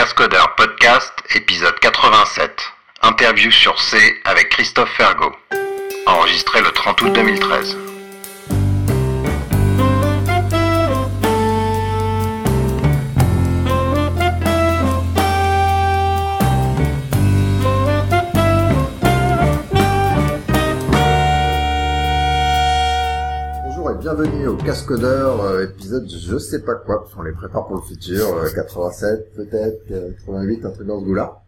Cascodeur Podcast, épisode 87. Interview sur C avec Christophe Fergo. Enregistré le 30 août 2013. Bienvenue au Cascodeur, euh, épisode je sais pas quoi, parce qu'on les prépare pour le futur, euh, 87 peut-être, euh, 88, un truc dans ce goût-là.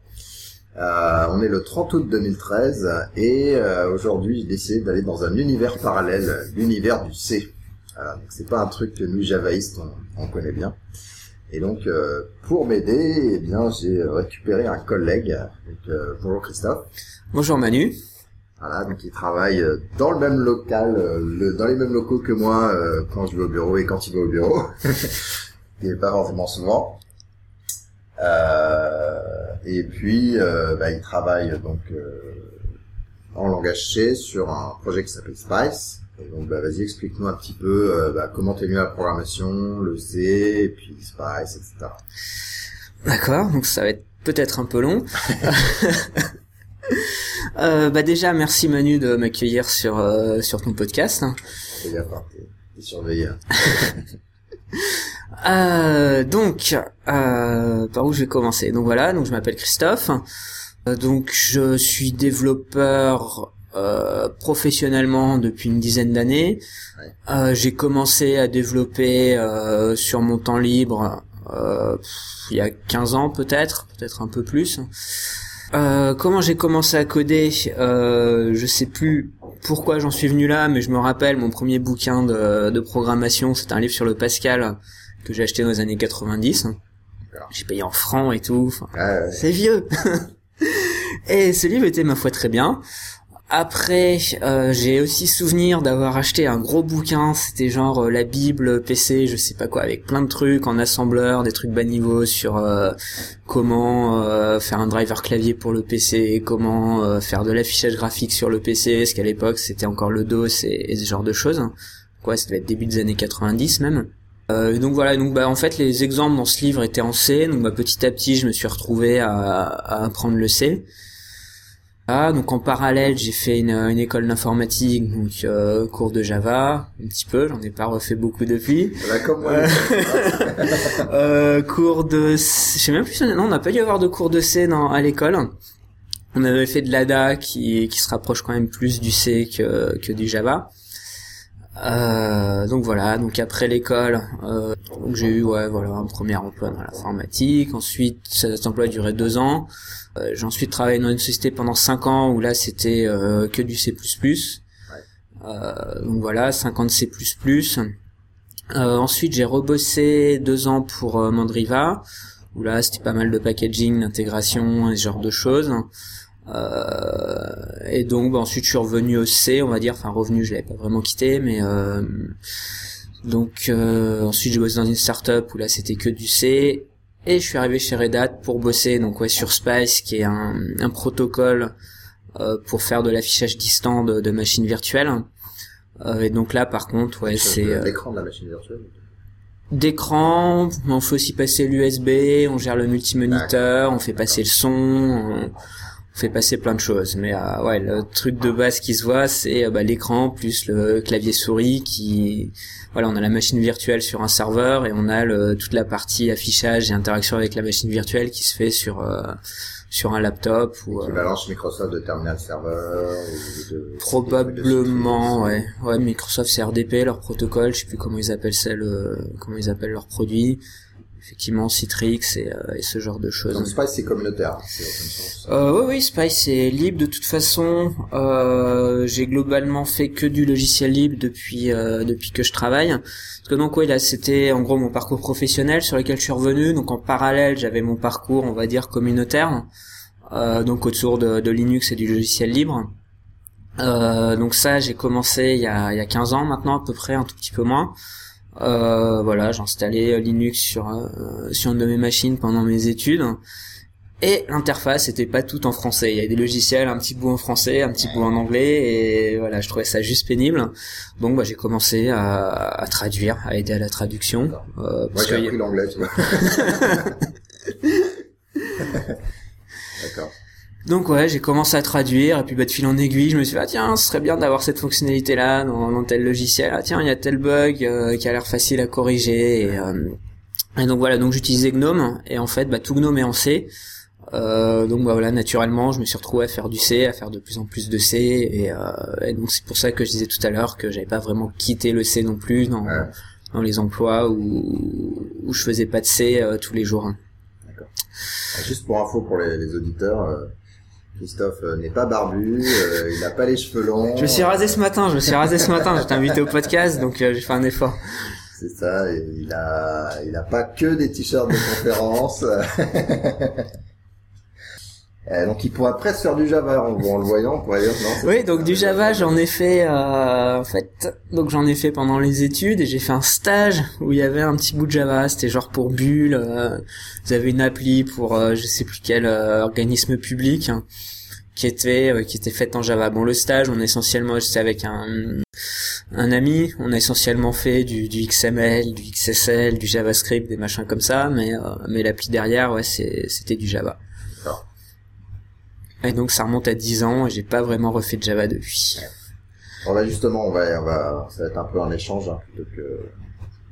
Euh, on est le 30 août 2013 et euh, aujourd'hui j'ai décidé d'aller dans un univers parallèle, l'univers du C. Donc c'est pas un truc que nous javaïstes on, on connaît bien. Et donc euh, pour m'aider, eh bien j'ai récupéré un collègue. Euh, bonjour Christophe. Bonjour Manu. Voilà, donc il travaille euh, dans le même local, euh, le- dans les mêmes locaux que moi euh, quand je vais au bureau et quand il va au bureau. il n'est pas forcément souvent. Euh, et puis, euh, bah, il travaille donc euh, en langage C sur un projet qui s'appelle Spice. Et donc, bah, vas-y, explique-nous un petit peu bah, comment t'es venu à la programmation, le C, et puis Spice, etc. D'accord, donc ça va être peut-être un peu long. Euh, bah déjà, merci Manu de m'accueillir sur euh, sur ton podcast. Gaffe, hein, t'es. Euh, donc, euh, par où je vais commencer? Donc voilà, donc je m'appelle Christophe. Euh, donc je suis développeur euh, professionnellement depuis une dizaine d'années. Ouais. Euh, j'ai commencé à développer euh, sur mon temps libre euh, il y a 15 ans peut-être, peut-être un peu plus. Euh, comment j'ai commencé à coder euh, Je sais plus pourquoi j'en suis venu là, mais je me rappelle mon premier bouquin de, de programmation, c'était un livre sur le Pascal que j'ai acheté dans les années 90. D'accord. J'ai payé en francs et tout. Enfin, ouais. c'est vieux. et ce livre était ma foi très bien. Après, euh, j'ai aussi souvenir d'avoir acheté un gros bouquin, c'était genre euh, la Bible PC, je sais pas quoi, avec plein de trucs en assembleur, des trucs bas niveau sur euh, comment euh, faire un driver clavier pour le PC, comment euh, faire de l'affichage graphique sur le PC, parce qu'à l'époque c'était encore le DOS et, ce genre de choses. Quoi, ça devait être début des années 90 même. Euh, donc voilà, donc bah en fait les exemples dans ce livre étaient en C, donc bah, petit à petit je me suis retrouvé à, à apprendre le C. Donc en parallèle j'ai fait une, une école d'informatique, donc euh, cours de Java, un petit peu, j'en ai pas refait beaucoup depuis. Voilà, comme moi. Euh, euh, cours de, je sais même plus, non on n'a pas dû avoir de cours de C dans, à l'école. On avait fait de l'ADA qui, qui se rapproche quand même plus du C que, que du Java. Euh, donc voilà, donc après l'école, euh, donc j'ai eu ouais voilà un premier emploi dans l'informatique. Ensuite, cet emploi a duré deux ans. Euh, j'ai ensuite travaillé dans une société pendant cinq ans où là c'était euh, que du C++. Euh, donc voilà, 50 C++. Euh, ensuite, j'ai rebossé deux ans pour Mandriva, où là, c'était pas mal de packaging, d'intégration et ce genre de choses. Euh, et donc, bah, ensuite, je suis revenu au C, on va dire, enfin revenu, je l'avais pas vraiment quitté, mais euh, donc euh, ensuite, j'ai bossé dans une startup où là, c'était que du C. Et je suis arrivé chez Red Hat pour bosser donc ouais sur Spice, qui est un, un protocole euh, pour faire de l'affichage distant de, de machines virtuelles. Euh, et donc là, par contre, ouais, c'est euh, l'écran de la machine virtuelle. d'écran, on fait aussi passer l'USB, on gère le multimoniteur, on fait passer le son, on on fait passer plein de choses. Mais euh, ouais, le truc de base qui se voit, c'est euh, bah, l'écran plus le clavier souris qui, voilà, on a la machine virtuelle sur un serveur et on a le, toute la partie affichage et interaction avec la machine virtuelle qui se fait sur euh, sur un laptop ou euh, chez Microsoft de Terminal ou de... Probablement, de- ouais. Ouais, Microsoft c'est RDP, leur protocole, je sais plus comment ils appellent ça, le, comment ils appellent leurs produits. Effectivement, Citrix et, euh, et ce genre de Donc choses. Spice c'est communautaire, hein. Euh, oui, oui, Spice c'est libre de toute façon. Euh, j'ai globalement fait que du logiciel libre depuis euh, depuis que je travaille. Parce que donc oui, là c'était en gros mon parcours professionnel sur lequel je suis revenu. Donc en parallèle, j'avais mon parcours, on va dire communautaire. Euh, donc autour de, de Linux et du logiciel libre. Euh, donc ça, j'ai commencé il y, a, il y a 15 ans maintenant à peu près, un tout petit peu moins. Euh, voilà, j'ai installé Linux sur euh, sur une de mes machines pendant mes études. Et l'interface était pas tout en français. Il y a des logiciels, un petit bout en français, un petit bout en anglais, et voilà, je trouvais ça juste pénible. Donc, bah, j'ai commencé à, à traduire, à aider à la traduction. Euh, Moi parce j'ai que- appris l'anglais, tu vois. Donc ouais, j'ai commencé à traduire et puis bah, de fil en aiguille, je me suis dit ah tiens, ce serait bien d'avoir cette fonctionnalité là dans, tel logiciel. Ah tiens, il y a tel bug euh, qui a l'air facile à corriger et, euh, et donc voilà, donc j'utilisais GNOME et en fait bah, tout GNOME est en C. Euh, donc bah, voilà, naturellement, je me suis retrouvé à faire du C, à faire de plus en plus de C et, et donc c'est pour ça que je disais tout à l'heure que j'avais pas vraiment quitté le C non plus dans dans les emplois où où je faisais pas de C tous les jours. Hein. D'accord. Juste pour info pour les, les auditeurs Christophe euh, n'est pas barbu, euh, il n'a pas les cheveux longs. Je me suis rasé ce matin, je me suis rasé ce matin, je t'ai invité au podcast, donc euh, j'ai fait un effort. C'est ça, il a, il a pas que des t-shirts de conférence. donc il pourrait presque faire du Java en, le voyant, on pourrait dire non. Oui, donc du Java j'en ai fait en fait, donc j'en ai fait pendant les études et j'ai fait un stage où il y avait un petit bout de Java, c'était genre pour Bulle, vous avez une appli pour je sais plus quel organisme public qui était euh, qui était faite en Java. Bon, le stage, on a essentiellement, j'étais avec un un ami, on a essentiellement fait du, du XML, du XSL, du JavaScript, des machins comme ça, mais euh, mais l'appli derrière, ouais, c'était du Java. Et donc ça remonte à 10 ans et j'ai pas vraiment refait de Java depuis. Va justement, on va, on va, ça va être un peu un échange hein, plutôt que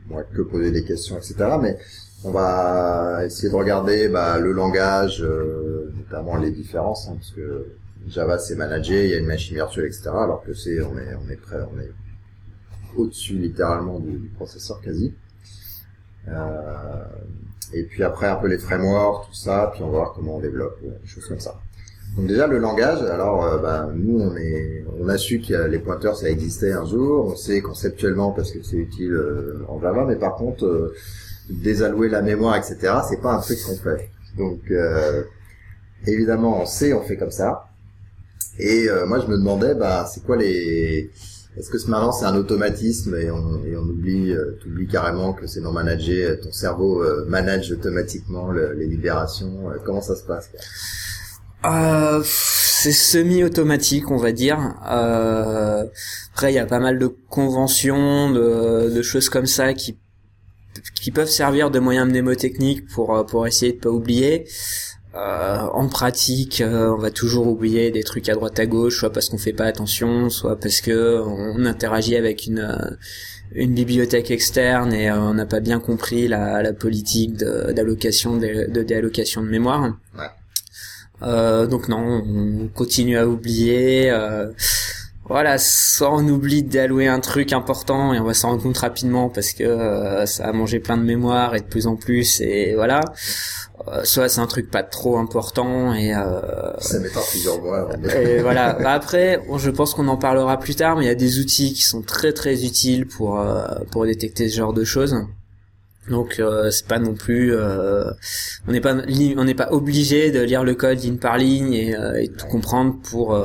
moi que poser des questions, etc. Mais on va essayer de regarder bah, le langage, euh, notamment les différences, hein, parce que Java c'est managé, il y a une machine virtuelle, etc. Alors que c'est on est on est prêt, on est au-dessus littéralement du, processeur quasi. Euh, et puis après un peu les frameworks, tout ça, puis on va voir comment on développe, des choses comme ça. Donc déjà le langage, alors euh, bah, nous on est, on a su que les pointeurs ça existait un jour, on sait conceptuellement parce que c'est utile en Java, mais par contre désallouer la mémoire, etc. C'est pas un truc qu'on fait. Donc euh, évidemment, on sait, on fait comme ça. Et euh, moi, je me demandais, bah, c'est quoi les est-ce que ce maintenant c'est un automatisme et on, et on oublie, euh, carrément que c'est non managé, ton cerveau euh, manage automatiquement les libérations. comment ça se passe euh, C'est semi-automatique, on va dire. Euh, après, il y a pas mal de conventions, de, de choses comme ça qui peuvent servir de moyen mnémotechnique pour euh, pour essayer de pas oublier. Euh, en pratique, euh, on va toujours oublier des trucs à droite à gauche, soit parce qu'on fait pas attention, soit parce que on interagit avec une bibliothèque externe et on n'a pas bien compris la, la politique d'allocation de, de, déallocation de mémoire. Donc non, on continue à oublier voilà, soit on oublie d'allouer un truc important et on va s'en rendre compte rapidement parce que euh, ça a mangé plein de mémoire et de plus en plus et voilà. Euh, soit c'est un truc pas trop important et euh, ça mettra plusieurs mois. Et voilà. Bah après, je pense qu'on en parlera plus tard, mais il y a des outils qui sont très très utiles pour euh, pour détecter ce genre de choses. Donc c'est pas non plus, on n'est pas on n'est pas obligé de lire le code ligne par ligne et, et tout comprendre pour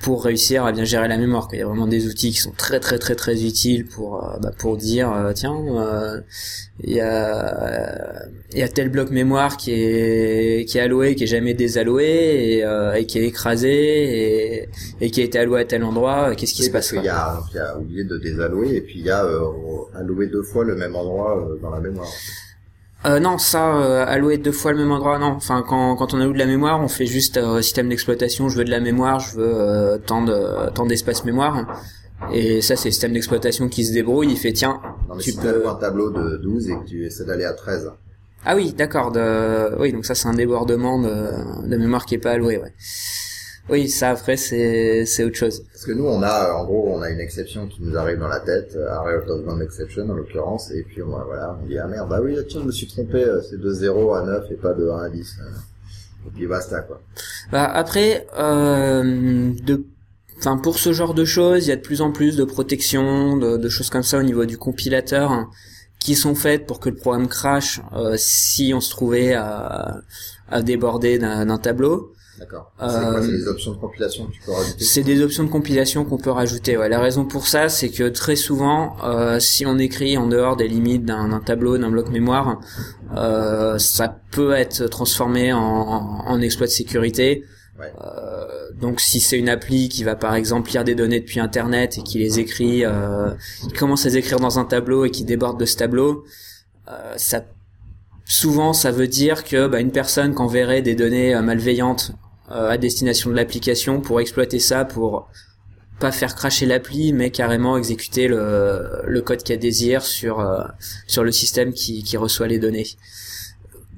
pour réussir à bien gérer la mémoire. Il y a vraiment des outils qui sont très très très très utiles pour euh, bah, pour dire euh, tiens euh, il y a il y a tel bloc mémoire qui est qui est alloué qui est jamais désalloué et, et qui est écrasé et, et qui a été alloué à tel endroit. Qu'est-ce qui se passe Il y a il y a oublié de désallouer et puis il y a alloué deux fois le même endroit dans la mémoire. Euh, non, ça, euh, allouer deux fois le même endroit, non. Enfin, quand, quand on alloue de la mémoire, on fait juste euh, système d'exploitation. Je veux de la mémoire, je veux euh, tant de tant d'espace mémoire. Et ça, c'est le système d'exploitation qui se débrouille. Il fait tiens, non, mais tu peux un tableau de 12 et que tu essaies d'aller à 13. Ah oui, d'accord. De... Oui, donc ça, c'est un débordement de, de mémoire qui est pas alloué. Ouais. Oui, ça après c'est c'est autre chose. Parce que nous on a en gros on a une exception qui nous arrive dans la tête, Array of exception en l'occurrence, et puis on voilà on dit ah merde bah oui tiens je me suis trompé euh, c'est de 0 à 9 et pas de 1 à 10. Et puis basta quoi. Bah après euh, de Enfin, pour ce genre de choses, il y a de plus en plus de protection, de, de choses comme ça au niveau du compilateur, hein, qui sont faites pour que le programme crash euh, si on se trouvait à, à déborder d'un tableau. D'accord. Euh, c'est des options de compilation que tu peux rajouter C'est des options de compilation qu'on peut rajouter. Ouais. La raison pour ça, c'est que très souvent, euh, si on écrit en dehors des limites d'un tableau, d'un bloc mémoire, euh, ça peut être transformé en, en, exploit de sécurité. Ouais. Euh, donc si c'est une appli qui va par exemple lire des données depuis internet et qui les écrit, euh, qui commence à les écrire dans un tableau et qui déborde de ce tableau, euh, ça souvent ça veut dire que bah, une personne qui enverrait des données malveillantes à destination de l'application pour exploiter ça pour pas faire cracher l'appli, mais carrément exécuter le, le code qu'elle désire sur sur le système qui, qui reçoit les données.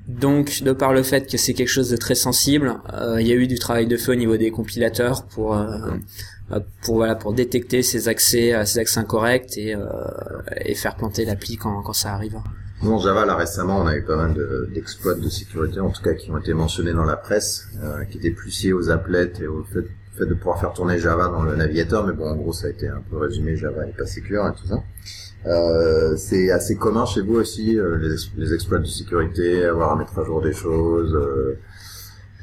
Donc, de par le fait que c'est quelque chose de très sensible, il y a eu du travail de feu au niveau des compilateurs pour pour voilà pour détecter ces accès ces accès incorrects et et faire planter l'appli quand quand ça arrive. En Java, là, récemment, on a eu pas mal d'exploits de, sécurité, en tout cas, qui ont été mentionnés dans la presse, euh, qui étaient plus liés aux applets et au fait, de pouvoir faire tourner Java dans le navigateur, mais bon, en gros, ça a été un peu résumé, Java n'est pas sécure et tout ça. Euh, c'est assez commun chez vous aussi, euh, les, les, exploits de sécurité, avoir à mettre à jour des choses,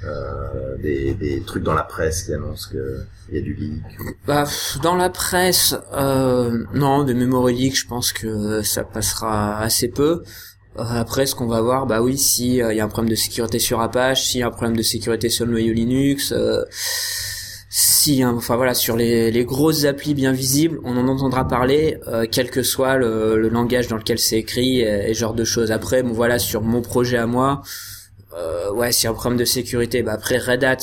euh, euh, des, des, trucs dans la presse qui annoncent que il y a du leak. Bah, dans la presse, euh, non, des memory je pense que ça passera assez peu. Euh, après, ce qu'on va voir, bah oui, si il y a un problème de sécurité sur Apache, s'il y a un problème de sécurité sur le noyau Linux, si, hein, enfin voilà, sur les, les grosses applis bien visibles, on en entendra parler, quel que soit le, le, langage dans lequel c'est écrit et, et, genre de choses. Après, bon voilà, sur mon projet à moi euh, ouais, s'il y a un problème de sécurité, bah après Red Hat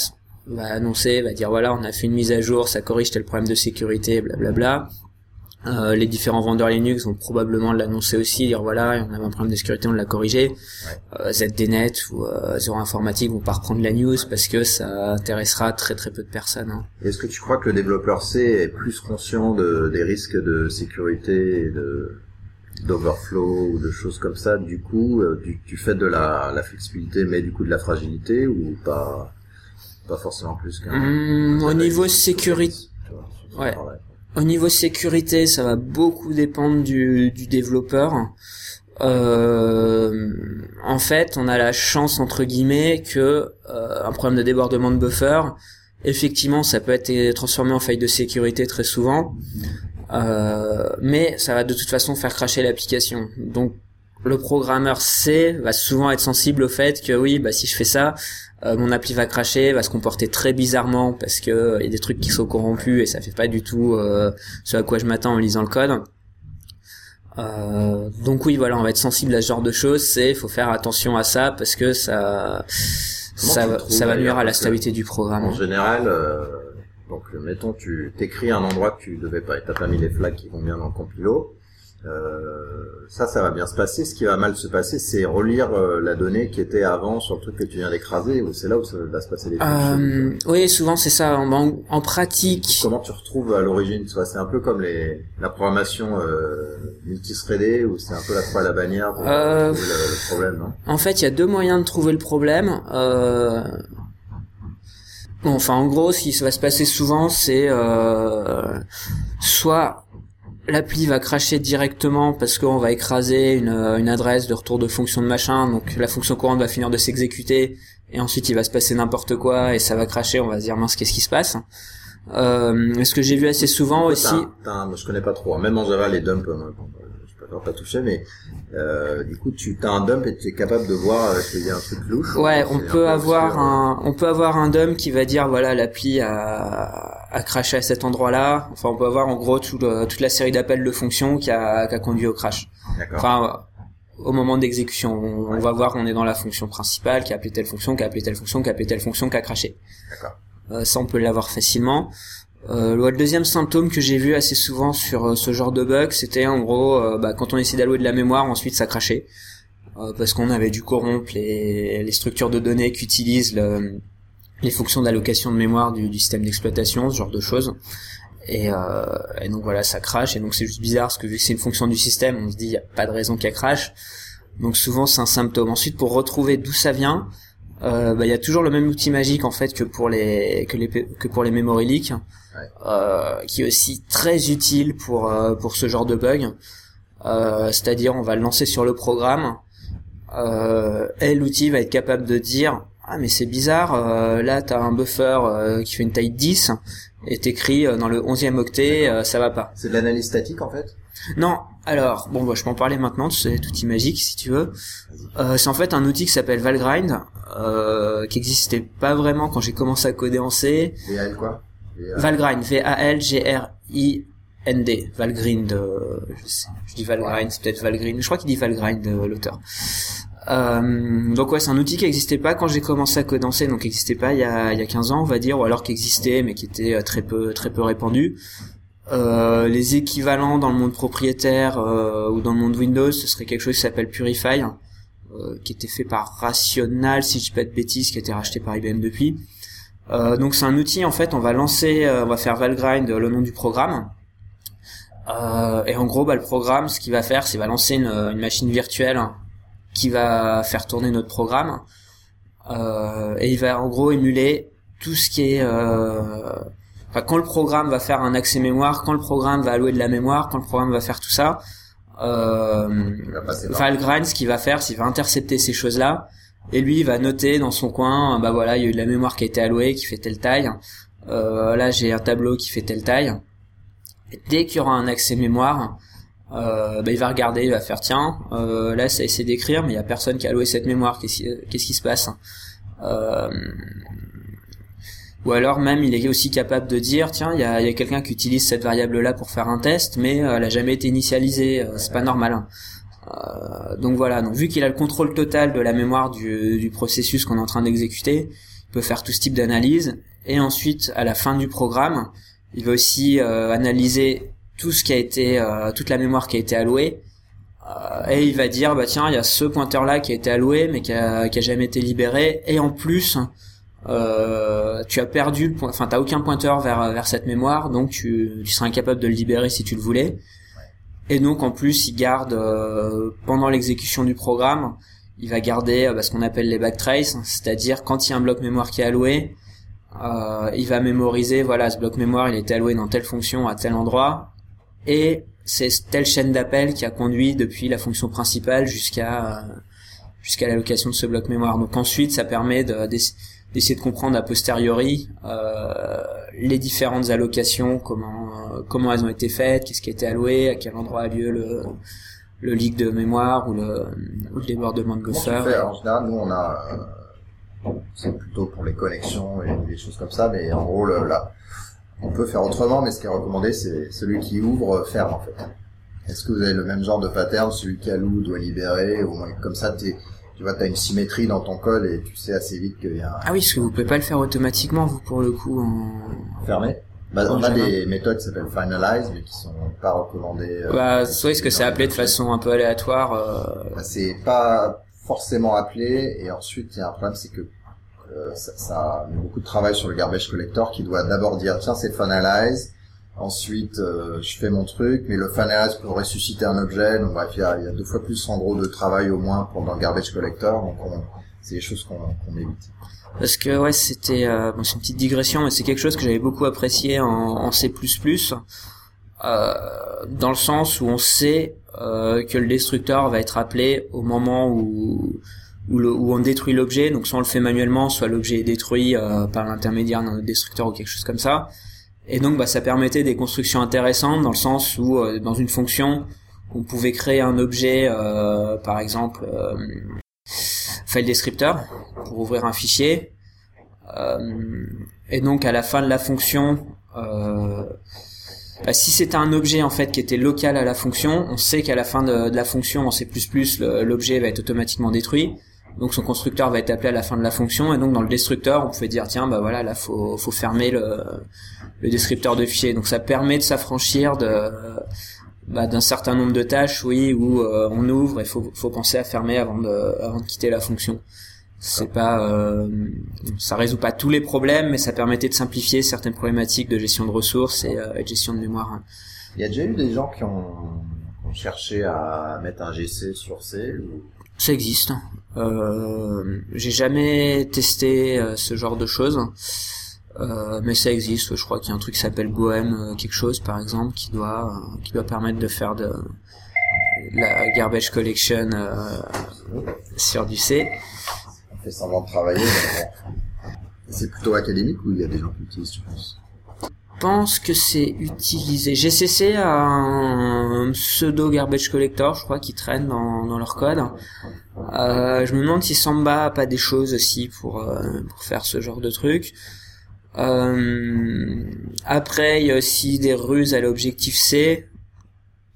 va annoncer, va dire voilà, on a fait une mise à jour, ça corrige tel problème de sécurité, blablabla. Euh, les différents vendeurs Linux vont probablement l'annoncer aussi, dire voilà, on avait un problème de sécurité, on l'a corrigé. Euh, ZDNet ou euh, Zero Informatique vont pas reprendre la news parce que ça intéressera très très peu de personnes. Hein. Est-ce que tu crois que le développeur C est plus conscient de, des risques de sécurité et de d'overflow ou de choses comme ça, du coup, euh, tu fais de la, la, flexibilité, mais du coup de la fragilité ou pas, pas forcément plus qu'un. Mmh, au niveau sécurité, ouais. Au niveau sécurité, ça va beaucoup dépendre du, du développeur. Euh, en fait, on a la chance entre guillemets que euh, un problème de débordement de buffer, effectivement, ça peut être transformé en faille de sécurité très souvent. Euh, mais ça va de toute façon faire cracher l'application. Donc le programmeur C va souvent être sensible au fait que oui, bah si je fais ça, euh, mon appli va cracher, va se comporter très bizarrement parce que euh, il y a des trucs qui sont corrompus et ça fait pas du tout euh, ce à quoi je m'attends en lisant le code. donc oui, voilà, on va être sensible à ce genre de choses. C'est, faut faire attention à ça parce que ça, ça, ça va nuire à la stabilité du programme. En général, donc, mettons, tu t'écris un endroit que tu devais pas, t'as pas mis les flags qui vont bien dans le compilo. Euh, ça, ça va bien se passer. Ce qui va mal se passer, c'est relire euh, la donnée qui était avant sur le truc que tu viens d'écraser. Ou c'est là où ça va se passer les euh, Oui, souvent c'est ça. En, en, pratique. Comment tu retrouves à l'origine C'est un peu comme les la programmation euh, multithreadée où c'est un peu la croix à la bannière pour euh, trouver le, le, problème, non? En fait, il y a deux moyens de trouver le problème. Euh, enfin, en gros, ce qui va se passer souvent, c'est euh, soit l'appli va cracher directement parce qu'on va écraser une, une, adresse de retour de fonction de machin, donc la fonction courante va finir de s'exécuter, et ensuite il va se passer n'importe quoi, et ça va cracher, on va se dire mince, qu'est-ce qui se passe? Euh, Ce que j'ai vu assez souvent aussi... je connais pas trop, hein. même en Java, les dumps, pas touché, mais euh, du coup, tu as un dump et tu es capable de voir euh, qu'il y a un truc louche. Ouais, on peut avoir un, on peut avoir un dump qui va dire voilà l'appli a, a craché à cet endroit-là. Enfin, on peut avoir en gros tout toute la série d'appels de fonctions qui a, qui a conduit au crash. Enfin, au moment d'exécution, on, va voir on est dans la fonction principale qui a appelé telle fonction, qui a appelé telle fonction, qui a appelé telle fonction, qui a craché. D'accord. Euh, ça, on peut l'avoir facilement. Euh, le deuxième symptôme que j'ai vu assez souvent sur euh, ce genre de bug, c'était en gros euh, bah, quand on essayait d'allouer de la mémoire, ensuite ça crachait euh, parce qu'on avait dû corrompre les, structures de données qu'utilisent le, les fonctions d'allocation de mémoire du, système d'exploitation, ce genre de choses. Et, et, donc voilà, ça crache. Et donc c'est juste bizarre parce que vu que c'est une fonction du système, on se dit il y a pas de raison qu'elle crache. Donc souvent c'est un symptôme. Ensuite pour retrouver d'où ça vient, bah, il y a toujours le même outil magique en fait que pour les que les que pour les memory leaks euh, qui est aussi très utile pour euh, pour ce genre de bug. Euh, c'est-à-dire, on va le lancer sur le programme. et l'outil va être capable de dire ah mais c'est bizarre, euh, là t'as un buffer qui fait une taille 10 et t'écris dans le 11e octet, ça va pas. C'est de l'analyse statique en fait? Non, alors bon bah, je peux en parler maintenant, c'est cet outil magique si tu veux. c'est en fait un outil qui s'appelle Valgrind, qui existait pas vraiment quand j'ai commencé à coder en C. Et elle quoi? Valgrind, V-A-L-G-R-I-N-D. Valgrind, je, sais, je dis Valgrind, c'est peut-être Valgrind. Je crois qu'il dit Valgrind, euh, l'auteur. Euh, donc ouais, c'est un outil qui n'existait pas quand j'ai commencé à coder donc n'existait pas il y, a, il y a 15 ans, on va dire, ou alors qui existait mais qui était euh, très peu très peu répandu. Euh, les équivalents dans le monde propriétaire euh, ou dans le monde Windows, ce serait quelque chose qui s'appelle Purify, euh, qui était fait par Rational, si je dis pas de bêtises, qui a été racheté par IBM depuis. Euh, donc c'est un outil en fait, on va lancer, on va faire Valgrind le nom du programme. et en gros, bah, le programme, ce qu'il va faire, c'est va lancer une, une machine virtuelle qui va faire tourner notre programme euh, et il va en gros émuler tout ce qui est euh, enfin quand le programme va faire un accès mémoire quand le programme va allouer de la mémoire quand le programme va faire tout ça euh, Valgrind ce qu'il va faire c'est qu'il va intercepter ces choses là et lui il va noter dans son coin bah voilà il y a eu de la mémoire qui a été allouée qui fait telle taille euh, là j'ai un tableau qui fait telle taille dès qu'il y aura un accès mémoire euh, bah, il va regarder, il va faire tiens, euh, là ça essaie d'écrire, mais il y a personne qui a alloué cette mémoire. Qu'est-ce qui se passe? Euh, Ou alors même il est aussi capable de dire tiens, il y a, y a quelqu'un qui utilise cette variable là pour faire un test, mais elle a jamais été initialisée, c'est pas normal. Euh, donc voilà, donc vu qu'il a le contrôle total de la mémoire du, processus qu'on est en train d'exécuter, il peut faire tout ce type d'analyse. Et ensuite, à la fin du programme, il va aussi euh, analyser tout ce qui a été, euh, toute la mémoire qui a été allouée, et il va dire bah tiens il y a ce pointeur là qui a été alloué mais qui a, jamais été libéré, et en plus tu as perdu, le enfin t'as aucun pointeur vers cette mémoire, donc tu, tu seras incapable de le libérer si tu le voulais. Et donc en plus il garde pendant l'exécution du programme, il va garder bah, ce qu'on appelle les backtraces, c'est-à-dire quand il y a un bloc mémoire qui est alloué, euh, il va mémoriser voilà ce bloc mémoire il était alloué dans telle fonction à tel endroit et c'est telle chaîne d'appel qui a conduit depuis la fonction principale jusqu'à jusqu'à l'allocation de ce bloc mémoire. Donc ensuite, ça permet d'essayer de, comprendre a posteriori euh, les différentes allocations, comment comment elles ont été faites, qu'est-ce qui a été alloué, à quel endroit a lieu le le leak de mémoire ou le, ou le débordement de buffer. En général, nous on a euh, c'est plutôt pour les connexions et des choses comme ça, mais en gros le, là on peut faire autrement, mais ce qui est recommandé, c'est celui qui ouvre ferme en fait. Est-ce que vous avez le même genre de pattern, celui qui alloue doit libérer, ou comme ça, t'es, tu vois, t'as une symétrie dans ton code et tu sais assez vite qu'il y a. Un... Ah oui, parce que vous pouvez pas le faire automatiquement, vous pour le coup. En... Fermé. Bah, on a des méthodes qui s'appellent finalize, mais qui sont pas recommandées. Euh, bah, soit est-ce que c'est appelé de façon un peu aléatoire euh... bah, C'est pas forcément appelé, et ensuite il y a un problème, c'est que euh, ça, ça met beaucoup de travail sur le garbage collector qui doit d'abord dire tiens c'est finalize, ensuite euh, je fais mon truc, mais le finalize peut ressusciter un objet, donc bref il y a, y a deux fois plus en gros de travail au moins pendant le garbage collector, donc c'est des choses qu'on qu'on évite. Parce que ouais c'était euh, bon, c'est une petite digression, mais c'est quelque chose que j'avais beaucoup apprécié en, en C++. Euh, dans le sens où on sait euh, que le destructeur va être appelé au moment où où, le, où on détruit l'objet, donc soit on le fait manuellement, soit l'objet est détruit euh, par l'intermédiaire d'un destructeur ou quelque chose comme ça. Et donc bah, ça permettait des constructions intéressantes dans le sens où euh, dans une fonction, on pouvait créer un objet, euh, par exemple, file descriptor, pour ouvrir un fichier. et donc à la fin de la fonction, bah, si c'était un objet en fait qui était local à la fonction, on sait qu'à la fin de, la fonction en C++, l'objet va être automatiquement détruit. Donc son constructeur va être appelé à la fin de la fonction et donc dans le destructeur on pouvait dire tiens bah voilà là faut faut fermer le le descripteur de fichier. Donc ça permet de s'affranchir de bah, d'un certain nombre de tâches oui où euh, on ouvre et faut faut penser à fermer avant de avant de quitter la fonction. C'est pas euh, ça résout pas tous les problèmes mais ça permettait de simplifier certaines problématiques de gestion de ressources et, euh, de gestion de mémoire. Il y a déjà eu des gens qui ont, qui ont cherché à mettre un GC sur C ou ça existe. Euh, j'ai jamais testé euh, ce genre de choses, euh, mais ça existe. Je crois qu'il y a un truc qui s'appelle Goem euh, quelque chose, par exemple, qui doit euh, qui doit permettre de faire de la garbage collection sur du C. On fait semblant de travailler. C'est plutôt académique ou il y a des gens qui utilisent, tu penses? Pense que c'est utilisé. GCC a un pseudo garbage collector, je crois, qui traîne dans, leur code. Euh, je me demande si Samba a pas des choses aussi pour, euh, pour faire ce genre de truc. Euh, après, il y a aussi des ruses à l'objectif C,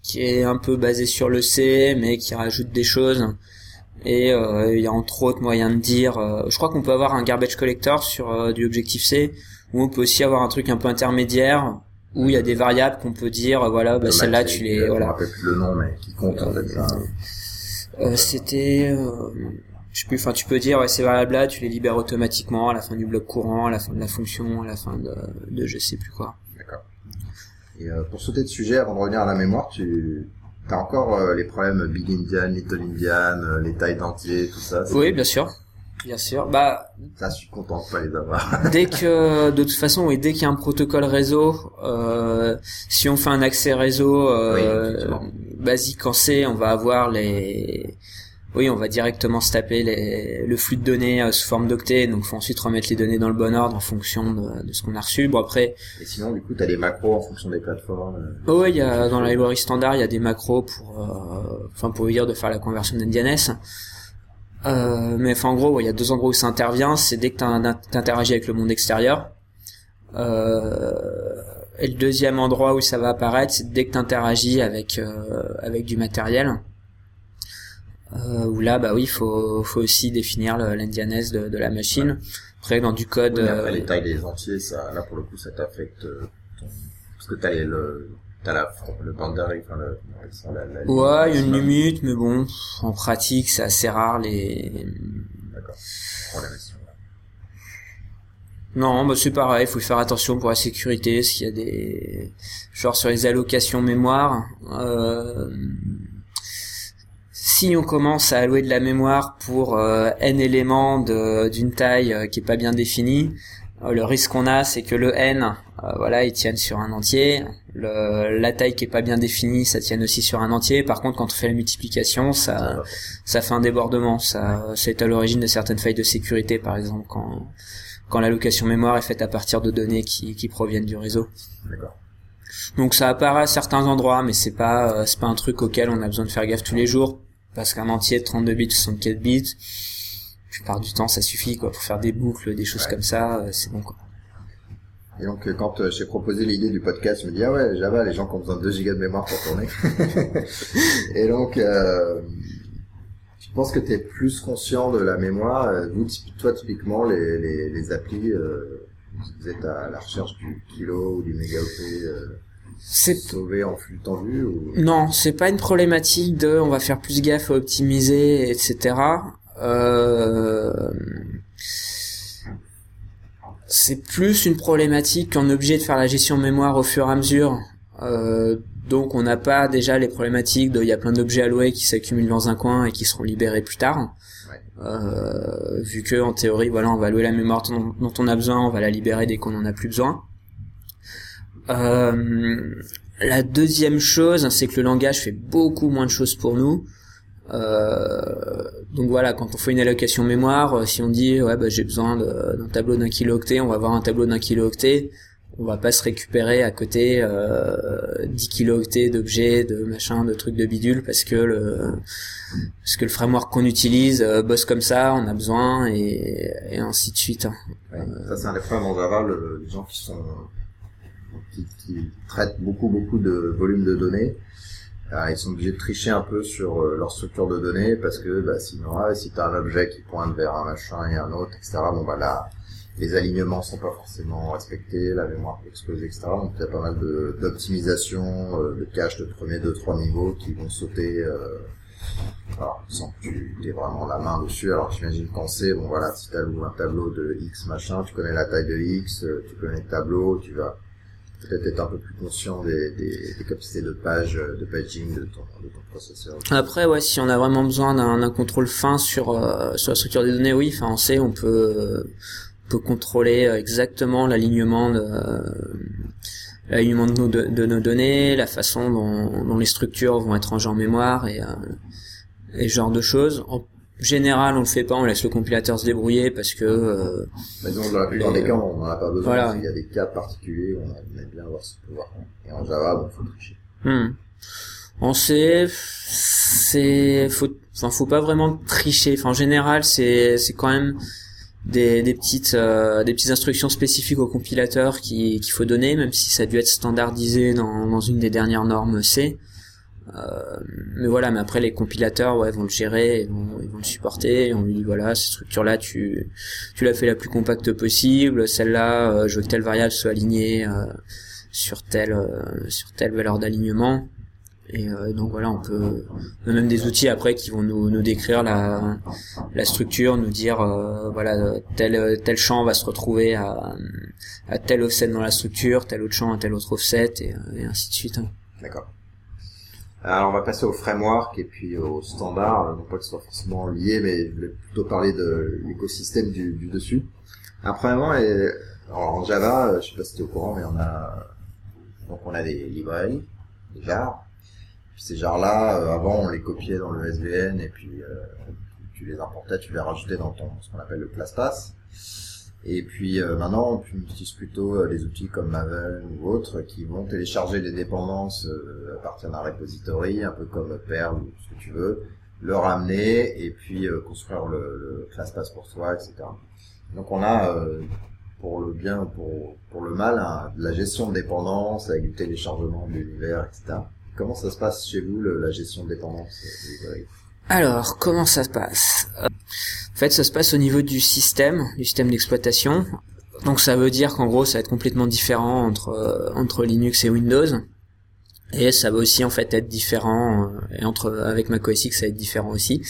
qui est un peu basé sur le C, mais qui rajoute des choses. Et euh, il y a entre autres moyen de dire, euh, je crois qu'on peut avoir un garbage collector sur du Objective C, ou on peut aussi avoir un truc un peu intermédiaire où il y a des variables qu'on peut dire, voilà, bah, celle-là tu les, Je me voilà. rappelle plus le nom, mais qui compte en fait ça. Euh, C'était, euh, je sais plus, enfin tu peux dire, ouais, ces variables-là, tu les libères automatiquement à la fin du bloc courant, à la fin de la fonction, à la fin de, de je sais plus quoi. D'accord. Et euh, pour sauter de sujet, avant de revenir à la mémoire, tu as encore euh, les problèmes Big Indian, Little Indian, euh, les tailles d'entier, tout ça. Oui, bien sûr. Bien sûr. Bah, Ça, je suis content de pas les avoir. dès que de toute façon oui dès qu'il y a un protocole réseau euh, si on fait un accès réseau euh, basique en C on va avoir les oui on va directement se taper les... le flux de données euh, sous forme d'octet donc faut ensuite remettre les données dans le bon ordre en fonction de, de ce qu'on a reçu bon après Et sinon, du coup, tu as les macros en fonction des plateformes. euh. oh, ouais il y a dans la librairie standard il y a des macros pour euh, enfin pour dire de faire la conversion d'NDNS euh, mais enfin en gros ouais, il y a deux endroits où ça intervient c'est dès que tu interagis avec le monde extérieur. Euh, et le deuxième endroit où ça va apparaître c'est dès que tu interagis avec euh, avec du matériel. Euh, où là bah oui faut faut aussi définir l'NDNS de, de la machine. Après dans du code Oui, après, euh, les tailles des entiers, ça, là, pour le coup, ça t'affecte euh, ton... Parce que t'as le, t'as la, le boundary, enfin, le, la, la Ouais, il y a une limite, mais bon, en pratique, c'est assez rare les. D'accord. Non, bah c'est pareil, faut faire attention pour la sécurité, s'il y a des genre sur les allocations mémoire. Euh... Si on commence à allouer de la mémoire pour euh, n éléments d'une taille euh, qui est pas bien définie, le risque qu'on a, c'est que le n, euh, voilà, il tienne sur un entier. Le, la taille qui est pas bien définie, ça tienne aussi sur un entier. Par contre, quand on fait la multiplication, ça, ça fait un débordement. Ça, c'est à l'origine de certaines failles de sécurité, par exemple, quand, quand l'allocation mémoire est faite à partir de données qui, qui proviennent du réseau. Donc ça apparaît à certains endroits, mais c'est pas, euh, c'est pas un truc auquel on a besoin de faire gaffe tous les jours, parce qu'un entier de 32 bits, 64 bits, la plupart du temps, ça suffit, quoi, pour faire des boucles, des choses Ouais. comme ça, euh, c'est bon, quoi. Et donc, euh, quand euh, j'ai proposé l'idée du podcast, je me dis, ah ouais, Java, les gens qui ont besoin de 2 gigas de mémoire pour tourner. et donc, euh, je pense que tu es plus conscient de la mémoire. Vous, toi, typiquement, les, les, les applis, euh, vous êtes à la recherche du kilo ou du mégaoctet euh, C'est sauvé en flux tendu ou... Non, c'est pas une problématique de on va faire plus gaffe à optimiser, etc. Euh, C'est plus une problématique qu'on est obligé de faire la gestion mémoire au fur et à mesure. Euh, donc on n'a pas déjà les problématiques de il y a plein d'objets alloués qui s'accumulent dans un coin et qui seront libérés plus tard. Ouais. Euh, vu que en théorie voilà on va allouer la mémoire dont, dont on a besoin, on va la libérer dès qu'on en a plus besoin. Euh, la deuxième chose, c'est que le langage fait beaucoup moins de choses pour nous. Euh, donc voilà, quand on fait une allocation mémoire, euh, si on dit ouais bah j'ai besoin d'un tableau d'un kilooctet, on va avoir un tableau d'un kilooctet, on va pas se récupérer à côté euh, 10 kilooctets d'objets, de machin, de trucs de bidule parce que le parce que le framework qu'on utilise euh, bosse comme ça, on a besoin et, et ainsi de suite. Ouais, ça c'est un des problèmes en Java, le, les gens qui sont qui, traitent beaucoup beaucoup de volume de données, euh, ils sont obligés de tricher un peu sur euh, leur structure de données parce que bah, sinon si tu as un objet qui pointe vers un machin et un autre, etc. Bon bah là les alignements sont pas forcément respectés, la mémoire peut exploser, etc. Donc il y a pas mal de- d'optimisation, euh, de cache de premier, deux, trois niveaux qui vont sauter euh, alors, sans que tu aies vraiment la main dessus. Alors j'imagine C, bon voilà, si tu alloues un tableau de X machin, tu connais la taille de X, euh, tu connais le tableau, tu vas peut-être être un peu plus conscient des, des, des capacités de page, de paging de ton, de ton processeur. Après, ouais, si on a vraiment besoin d'un contrôle fin sur euh, sur la structure des données, oui, enfin, on sait, on peut euh, peut contrôler euh, exactement l'alignement de euh, l'alignement de nos, de, de nos données, la façon dont, dont les structures vont être rangées en mémoire et euh, et ce genre de choses. Général, on le fait pas, on laisse le compilateur se débrouiller parce que euh, Mais dans la plupart Les- des cas, on n'en a pas besoin. Voilà. qu'il y a des cas particuliers où on aime bien avoir ce pouvoir. Et en Java, bon, faut tricher. Hmm. On sait, c'est, faut, enfin, faut pas vraiment tricher. Enfin, en général, c'est, c'est quand même des, des petites, euh, des petites instructions spécifiques au compilateur qui, qu'il faut donner, même si ça a dû être standardisé dans, dans une des dernières normes C. Euh, mais voilà, mais après les compilateurs ouais, vont le gérer, ils vont, le supporter. on lui dit voilà, cette structure-là, tu, tu l'as fait la plus compacte possible. Celle-là, euh, je veux que telle variable soit alignée euh, sur telle sur telle valeur d'alignement. Et donc voilà, on peut on a même des outils après qui vont nous, décrire la, structure, nous dire voilà tel tel champ va se retrouver à, à tel offset dans la structure, tel autre champ à tel autre offset et, et ainsi de suite. D'accord. Alors on va passer au framework et puis au standard, non pas que ce soit forcément lié, mais je voulais plutôt parler de l'écosystème du, du, dessus. Un premièrement, et, alors en Java, euh, je sais pas si tu es au courant, mais on a donc on a des librairies, des jars. Puis ces jars-là, euh, avant on les copiait dans le SVN et puis euh, tu les importais, tu les rajoutais dans ton ce qu'on appelle le ClassPass. Et puis euh, maintenant, tu utilises plutôt euh, des outils comme Maven ou autres qui vont télécharger des dépendances euh, à partir d'un repository, un peu comme Perl ou ce que tu veux, le ramener et puis construire le, le ClassPass pour toi, etc. Donc on a pour le bien, pour, pour le mal, hein, la gestion de dépendance avec du téléchargement de l'univers, etc. Comment ça se passe chez vous, la gestion de dépendance Alors, comment ça se passe? En fait, ça se passe au niveau du système, du système d'exploitation. Donc ça veut dire qu'en gros, ça va être complètement différent entre euh, entre Linux et Windows. Et ça va aussi en fait être différent euh, et entre avec macOS X ça va être différent aussi.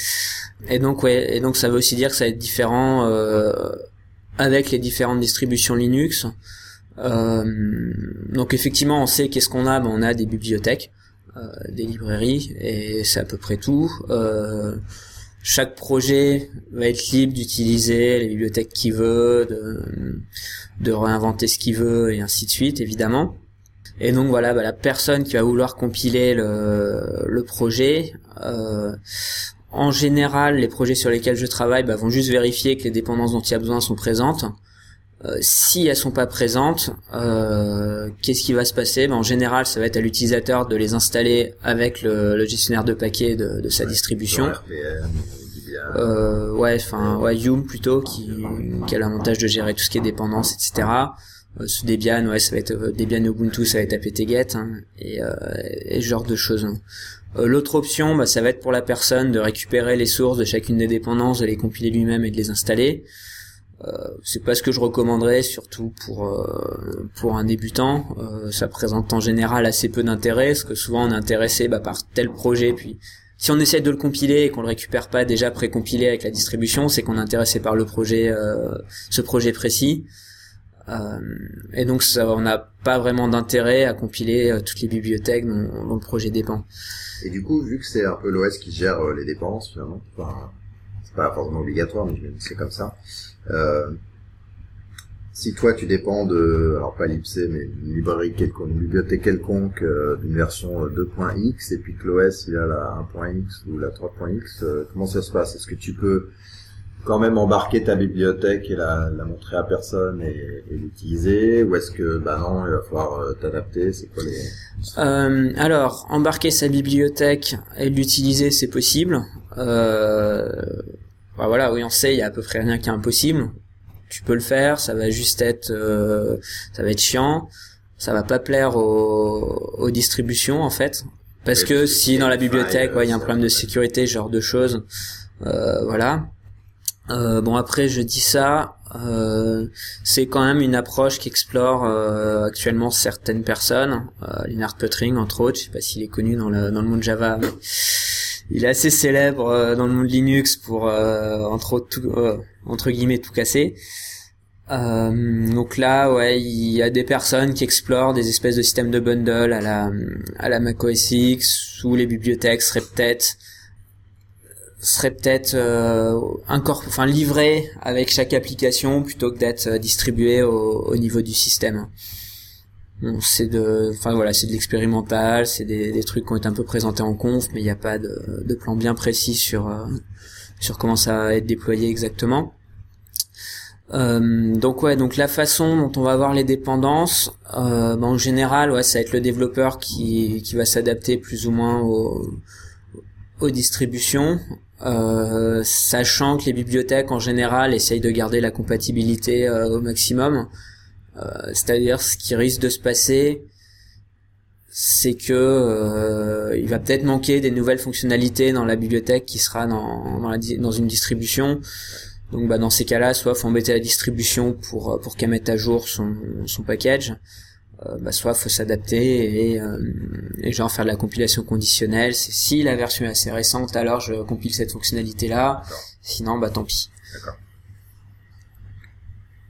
Et donc ouais, et donc ça veut aussi dire que ça va être différent euh, avec les différentes distributions Linux. donc effectivement, on sait qu'est-ce qu'on a, ben, on a des bibliothèques, des librairies et c'est à peu près tout chaque projet va être libre d'utiliser les bibliothèques qu'il veut, de, réinventer ce qu'il veut et ainsi de suite, évidemment. Et donc voilà, bah, la personne qui va vouloir compiler le, le projet, euh, en général, les projets sur lesquels je travaille bah, vont juste vérifier que les dépendances dont il y a besoin sont présentes. Euh, si elles sont pas présentes, euh, qu'est-ce qui va se passer? Ben, En général, ça va être à l'utilisateur de les installer avec le, gestionnaire de paquets de, sa distribution. Euh, ouais, enfin, ouais, Yum plutôt, qui, qui a l'avantage de gérer tout ce qui est dépendance, etc. Euh, sous Debian, ouais, ça va être euh, Debian Ubuntu, ça va être apt-get hein, et, euh, et ce genre de choses. Hein. L'autre option, bah, ça va être pour la personne de récupérer les sources de chacune des dépendances, de les compiler lui-même et de les installer. Euh, c'est pas ce que je recommanderais, surtout pour euh, pour un débutant. Euh, ça présente en général assez peu d'intérêt, parce que souvent on est intéressé bah, par tel projet, puis si on essaie de le compiler et qu'on le récupère pas déjà précompilé avec la distribution, c'est qu'on est intéressé par le projet, ce projet précis. et donc ça, on n'a pas vraiment d'intérêt à compiler toutes les bibliothèques dont, dont, le projet dépend. Et du coup, vu que c'est un peu l'OS qui gère les dépenses finalement, enfin, c'est pas forcément obligatoire, mais c'est comme ça. Euh, si toi tu dépends de, alors pas l'IPC, mais une librairie quelconque, une bibliothèque quelconque euh, d'une version 2.x, euh, et puis que l'OS il a la 1.x ou la 3.x, comment ça se passe? Est-ce que tu peux quand même embarquer ta bibliothèque et la, montrer à personne et, l'utiliser? Ou est-ce que bah non il va falloir t'adapter? C'est quoi les alors embarquer sa bibliothèque et l'utiliser c'est possible. Euh, bah voilà, oui, on sait, il y a à peu près rien qui est impossible. Tu peux le faire, ça va juste être, euh, ça va être chiant, ça va pas plaire aux, aux distributions en fait, parce que si dans la bibliothèque, il y a un problème de sécurité, genre de choses, euh, voilà. Euh, bon après, je dis ça, euh, c'est quand même une approche qu'explore euh, actuellement certaines personnes, euh, Linhard Puttering entre autres, je sais pas s'il est connu dans le dans le monde Java. Mais il est assez célèbre euh, dans le monde Linux pour euh, entre tout, euh, entre guillemets tout casser. donc là, ouais, il y a des personnes qui explorent des espèces de systèmes de bundle à la à la Mac OS X où les bibliothèques seraient peut-être seraient peut-être encore enfin livrées avec chaque application plutôt que d'être distribuées au, au niveau du système c'est de enfin voilà c'est de l'expérimental c'est des, des, trucs qui ont été un peu présentés en conf mais il n'y a pas de, de, plan bien précis sur euh, sur comment ça va être déployé exactement. Euh, donc ouais donc la façon dont on va avoir les dépendances euh, ben, en général ouais ça va être le développeur qui qui va s'adapter plus ou moins aux, aux distributions euh, sachant que les bibliothèques en général essayent de garder la compatibilité euh, au maximum c'est-à-dire ce qui risque de se passer, c'est que euh, il va peut-être manquer des nouvelles fonctionnalités dans la bibliothèque qui sera dans dans, la, dans une distribution. Donc bah dans ces cas-là, soit faut embêter la distribution pour pour qu'elle mette à jour son son package, euh, bah soit faut s'adapter et, euh, et genre faire de la compilation conditionnelle. C'est si la version est assez récente, alors je compile cette fonctionnalité là. Sinon bah tant pis. D'accord.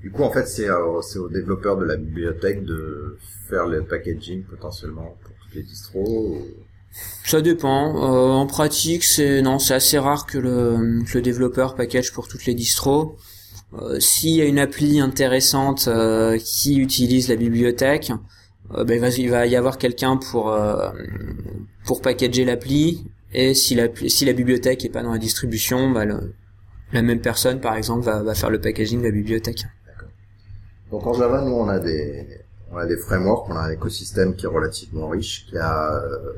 Du coup, en fait, c'est euh, c'est aux développeurs de la bibliothèque de faire le packaging potentiellement pour toutes les distros. Ça dépend. Euh, en pratique, c'est non, c'est assez rare que le, que le développeur package pour toutes les distros. Euh, S'il y a une appli intéressante euh, qui utilise la bibliothèque, euh, ben, il, va, y avoir quelqu'un pour pour packager l'appli. Et si la si la bibliothèque est pas dans la distribution, bah, la même personne, par exemple, va, va faire le packaging de la bibliothèque. Donc en Java, nous, on a des, on a des frameworks, on a un écosystème qui est relativement riche, qui a, euh,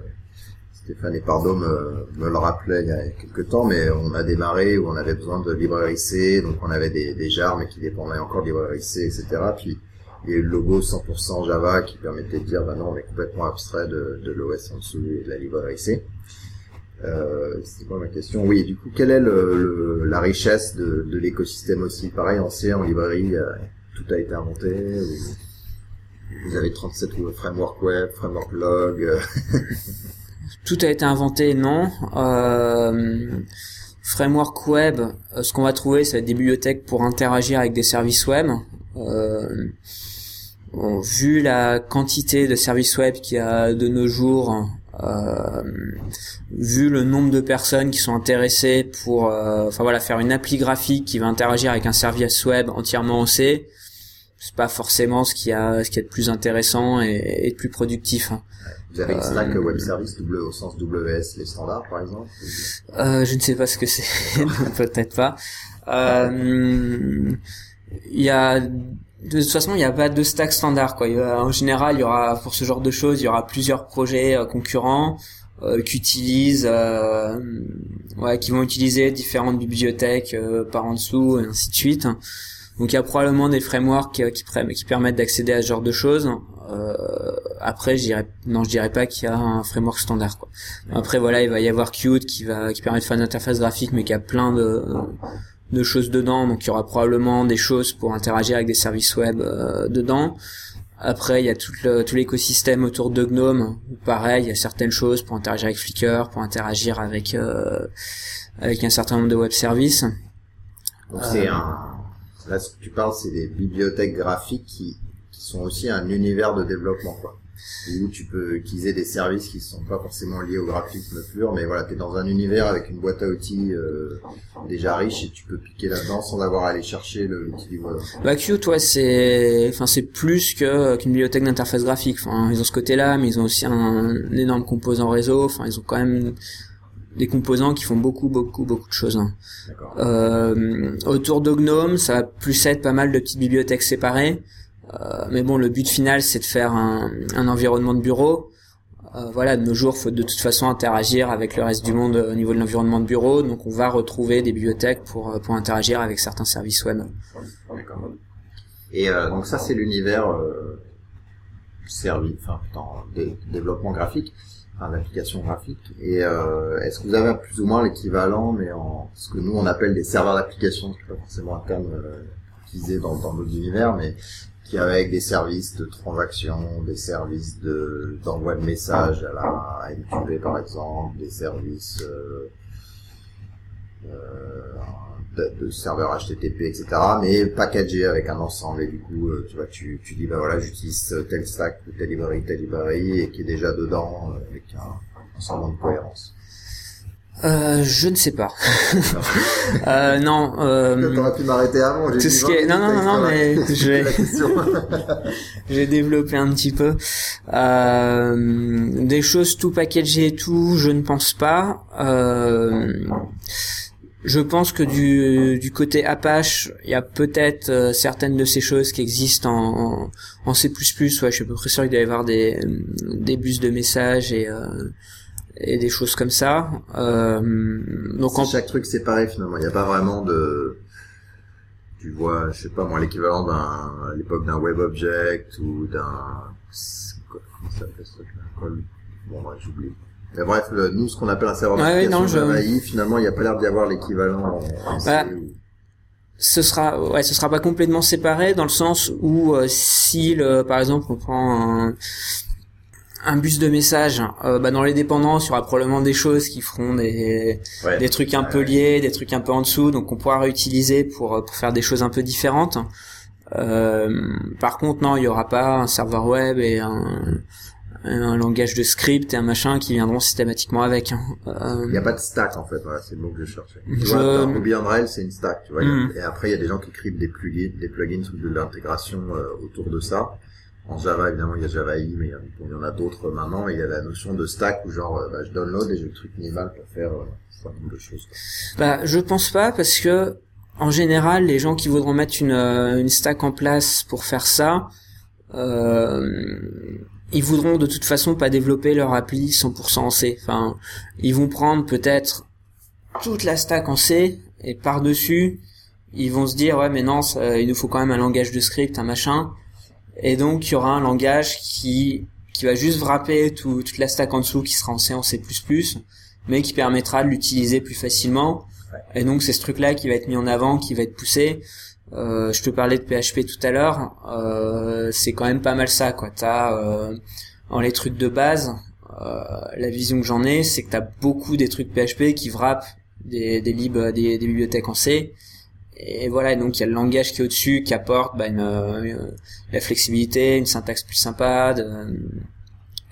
Stéphane Pardo me, me le rappelait il y a quelques temps, mais on a démarré où on avait besoin de librairie C, donc on avait des, des jars, mais qui dépendaient encore de librairie C, etc. Puis il y a eu le logo 100% Java qui permettait de dire, bah non, on est complètement abstrait de, de l'OS en dessous et de la librairie C. Euh, c'est quoi ma question? Oui, du coup, quelle est la richesse de, de l'écosystème aussi? Pareil en C, en librairie, tout a été inventé Vous avez 37 framework web, framework log euh. Tout a été inventé, non. Euh, framework web, euh, ce qu'on va trouver, c'est des bibliothèques pour interagir avec des services web. Vu la quantité de services web qu'il y a de nos jours, vu le nombre de personnes qui sont intéressées pour, enfin voilà, faire une appli graphique qui va interagir avec un service web entièrement en C, c'est pas forcément ce qui a ce qui est de plus intéressant et, et de plus productif. Hein. Vous avez une stack euh, web service au sens WS les standards par exemple euh, Je ne sais pas ce que c'est, peut-être pas. Euh, il y a de toute façon, il n'y a pas de stack standard. Quoi. en général, il y aura pour ce genre de choses, il y aura plusieurs projets euh, concurrents euh, qui utilisent, euh, ouais, qui vont utiliser différentes bibliothèques par en dessous et ainsi de suite. Donc il y a probablement des frameworks qui, qui, permettent d'accéder à ce genre de choses. Euh, après, je dirais, non, je dirais pas qu'il y a un framework standard. Quoi. Après, voilà, il va y avoir Qt qui va qui permet de faire une interface graphique, mais qui a plein de de choses dedans. Donc il y aura probablement des choses pour interagir avec des services web euh, dedans. Après, il y a tout, tout l'écosystème autour de GNOME. Pareil, il y a certaines choses pour interagir avec Flickr, pour interagir avec euh, avec un certain nombre de web services. Donc c'est un Là, ce que tu parles, c'est des bibliothèques graphiques qui, sont aussi un univers de développement, quoi. Où tu peux utiliser des services qui sont pas forcément liés au graphisme pur, mais voilà, tu es dans un univers avec une boîte à outils euh, déjà riche et tu peux piquer là-dedans sans avoir à aller chercher l'outil du web. Bah Qt, toi, c'est, enfin, plus que qu'une bibliothèque d'interface graphique. Enfin, ils ont ce côté-là, mais ils ont aussi un, un énorme composant réseau. Enfin, ils ont quand même des composants qui font beaucoup, beaucoup, beaucoup de choses. Hein. Euh, autour de GNOME, ça va plus être pas mal de petites bibliothèques séparées. Euh, mais bon, le but final, c'est de faire un, un, environnement de bureau. Euh, voilà, de nos jours, faut de toute façon interagir avec le reste du monde au niveau de l'environnement de bureau, donc on va retrouver des bibliothèques pour pour interagir avec certains services web. Et euh, donc ça, c'est l'univers euh, servi, enfin, dans développement graphique d'application graphique. Et euh, est-ce que vous avez plus ou moins l'équivalent, mais en ce que nous on appelle des serveurs d'application, c'est pas forcément un terme euh, utilisé dans, dans notre univers, mais qui avec des services de transaction, des services de d'envoi de messages à la MQV par exemple, des services euh, euh de, serveurs HTTP, etc. Mais packagé avec un ensemble. Et du coup, euh, tu vois, tu, tu dis, bah voilà, j'utilise tel stack, telle librairie, telle librairie, et qui est déjà dedans euh, avec un ensemble de cohérence. Euh, je ne sais pas. euh, non. Euh, T'aurais pu m'arrêter avant. Tout ce qui est... Non, non, non, non, mais j'ai j'ai développé un petit peu. Euh, des choses tout packagées et tout, je ne pense pas. Euh, je pense que du, du côté Apache, il y a peut-être euh, certaines de ces choses qui existent en, en, C++. Ouais, je suis à peu près sûr qu'il doit y avoir des, des bus de messages et, euh, et des choses comme ça. Euh, donc en... chaque truc séparé finalement. Il n'y a pas vraiment de tu vois, je sais pas moi, l'équivalent d'un, à l'époque d'un WebObject ou d'un comment ça s'appelle Call- Bon, ouais, j'oublie. Mais bref, le- nous, ce qu'on appelle un serveur Ouais, ouais, d'application je- EE, finalement, il n'y a pas l'air d'y avoir l'équivalent en, en C Bah, ce sera ouais ce sera pas complètement séparé dans le sens où euh, si le, par exemple on prend un, un bus de message euh, bah, dans les dépendances il y aura probablement des choses qui feront des Ouais. des trucs un peu liés des trucs un peu en dessous donc on pourra réutiliser pour euh, pour faire des choses un peu différentes. Euh, par contre non il y aura pas un serveur web et un un langage de script et un machin qui viendront systématiquement avec hein. Euh, Il n'y a pas de stack en fait, voilà, c'est le mot que je cherchais. Tu Je- vois, dans Ruby on Rails, c'est une stack, tu vois. a- Mhm. Et après, il y a des gens qui écrivent des plugins, des plugins ou de l'intégration euh, autour de ça. En Java, évidemment, il y a Java EE, mais il y en- a d'autres maintenant. Et il y a la notion de stack où genre, euh, bah, je download et j'ai le truc minimal pour faire euh, un certain nombre de choses. quoi. Bah, je pense pas parce que en général, les gens qui voudront mettre une, euh, une stack en place pour faire ça, euh, ils voudront de toute façon pas développer leur appli 100% en C. Enfin, ils vont prendre peut-être toute la stack en C et par-dessus, ils vont se dire ouais mais non, ça- il nous faut quand même un langage de script, un machin. Et donc il y aura un langage qui qui va juste wrapper tout- toute la stack en dessous qui sera en C en C++, mais qui permettra de l'utiliser plus facilement. Et donc c'est ce truc-là qui va être mis en avant, qui va être poussé. Euh, je te parlais de PHP tout à l'heure, euh, c'est quand même pas mal ça, quoi. T'as euh, dans les trucs de base, euh, la vision que j'en ai, c'est que t'as beaucoup des trucs PHP qui wrappent des, des libs, des, des bibliothèques en C. Et voilà, et donc il y a le langage qui est au-dessus, qui apporte bah, une, euh, la flexibilité, une syntaxe plus sympa, de-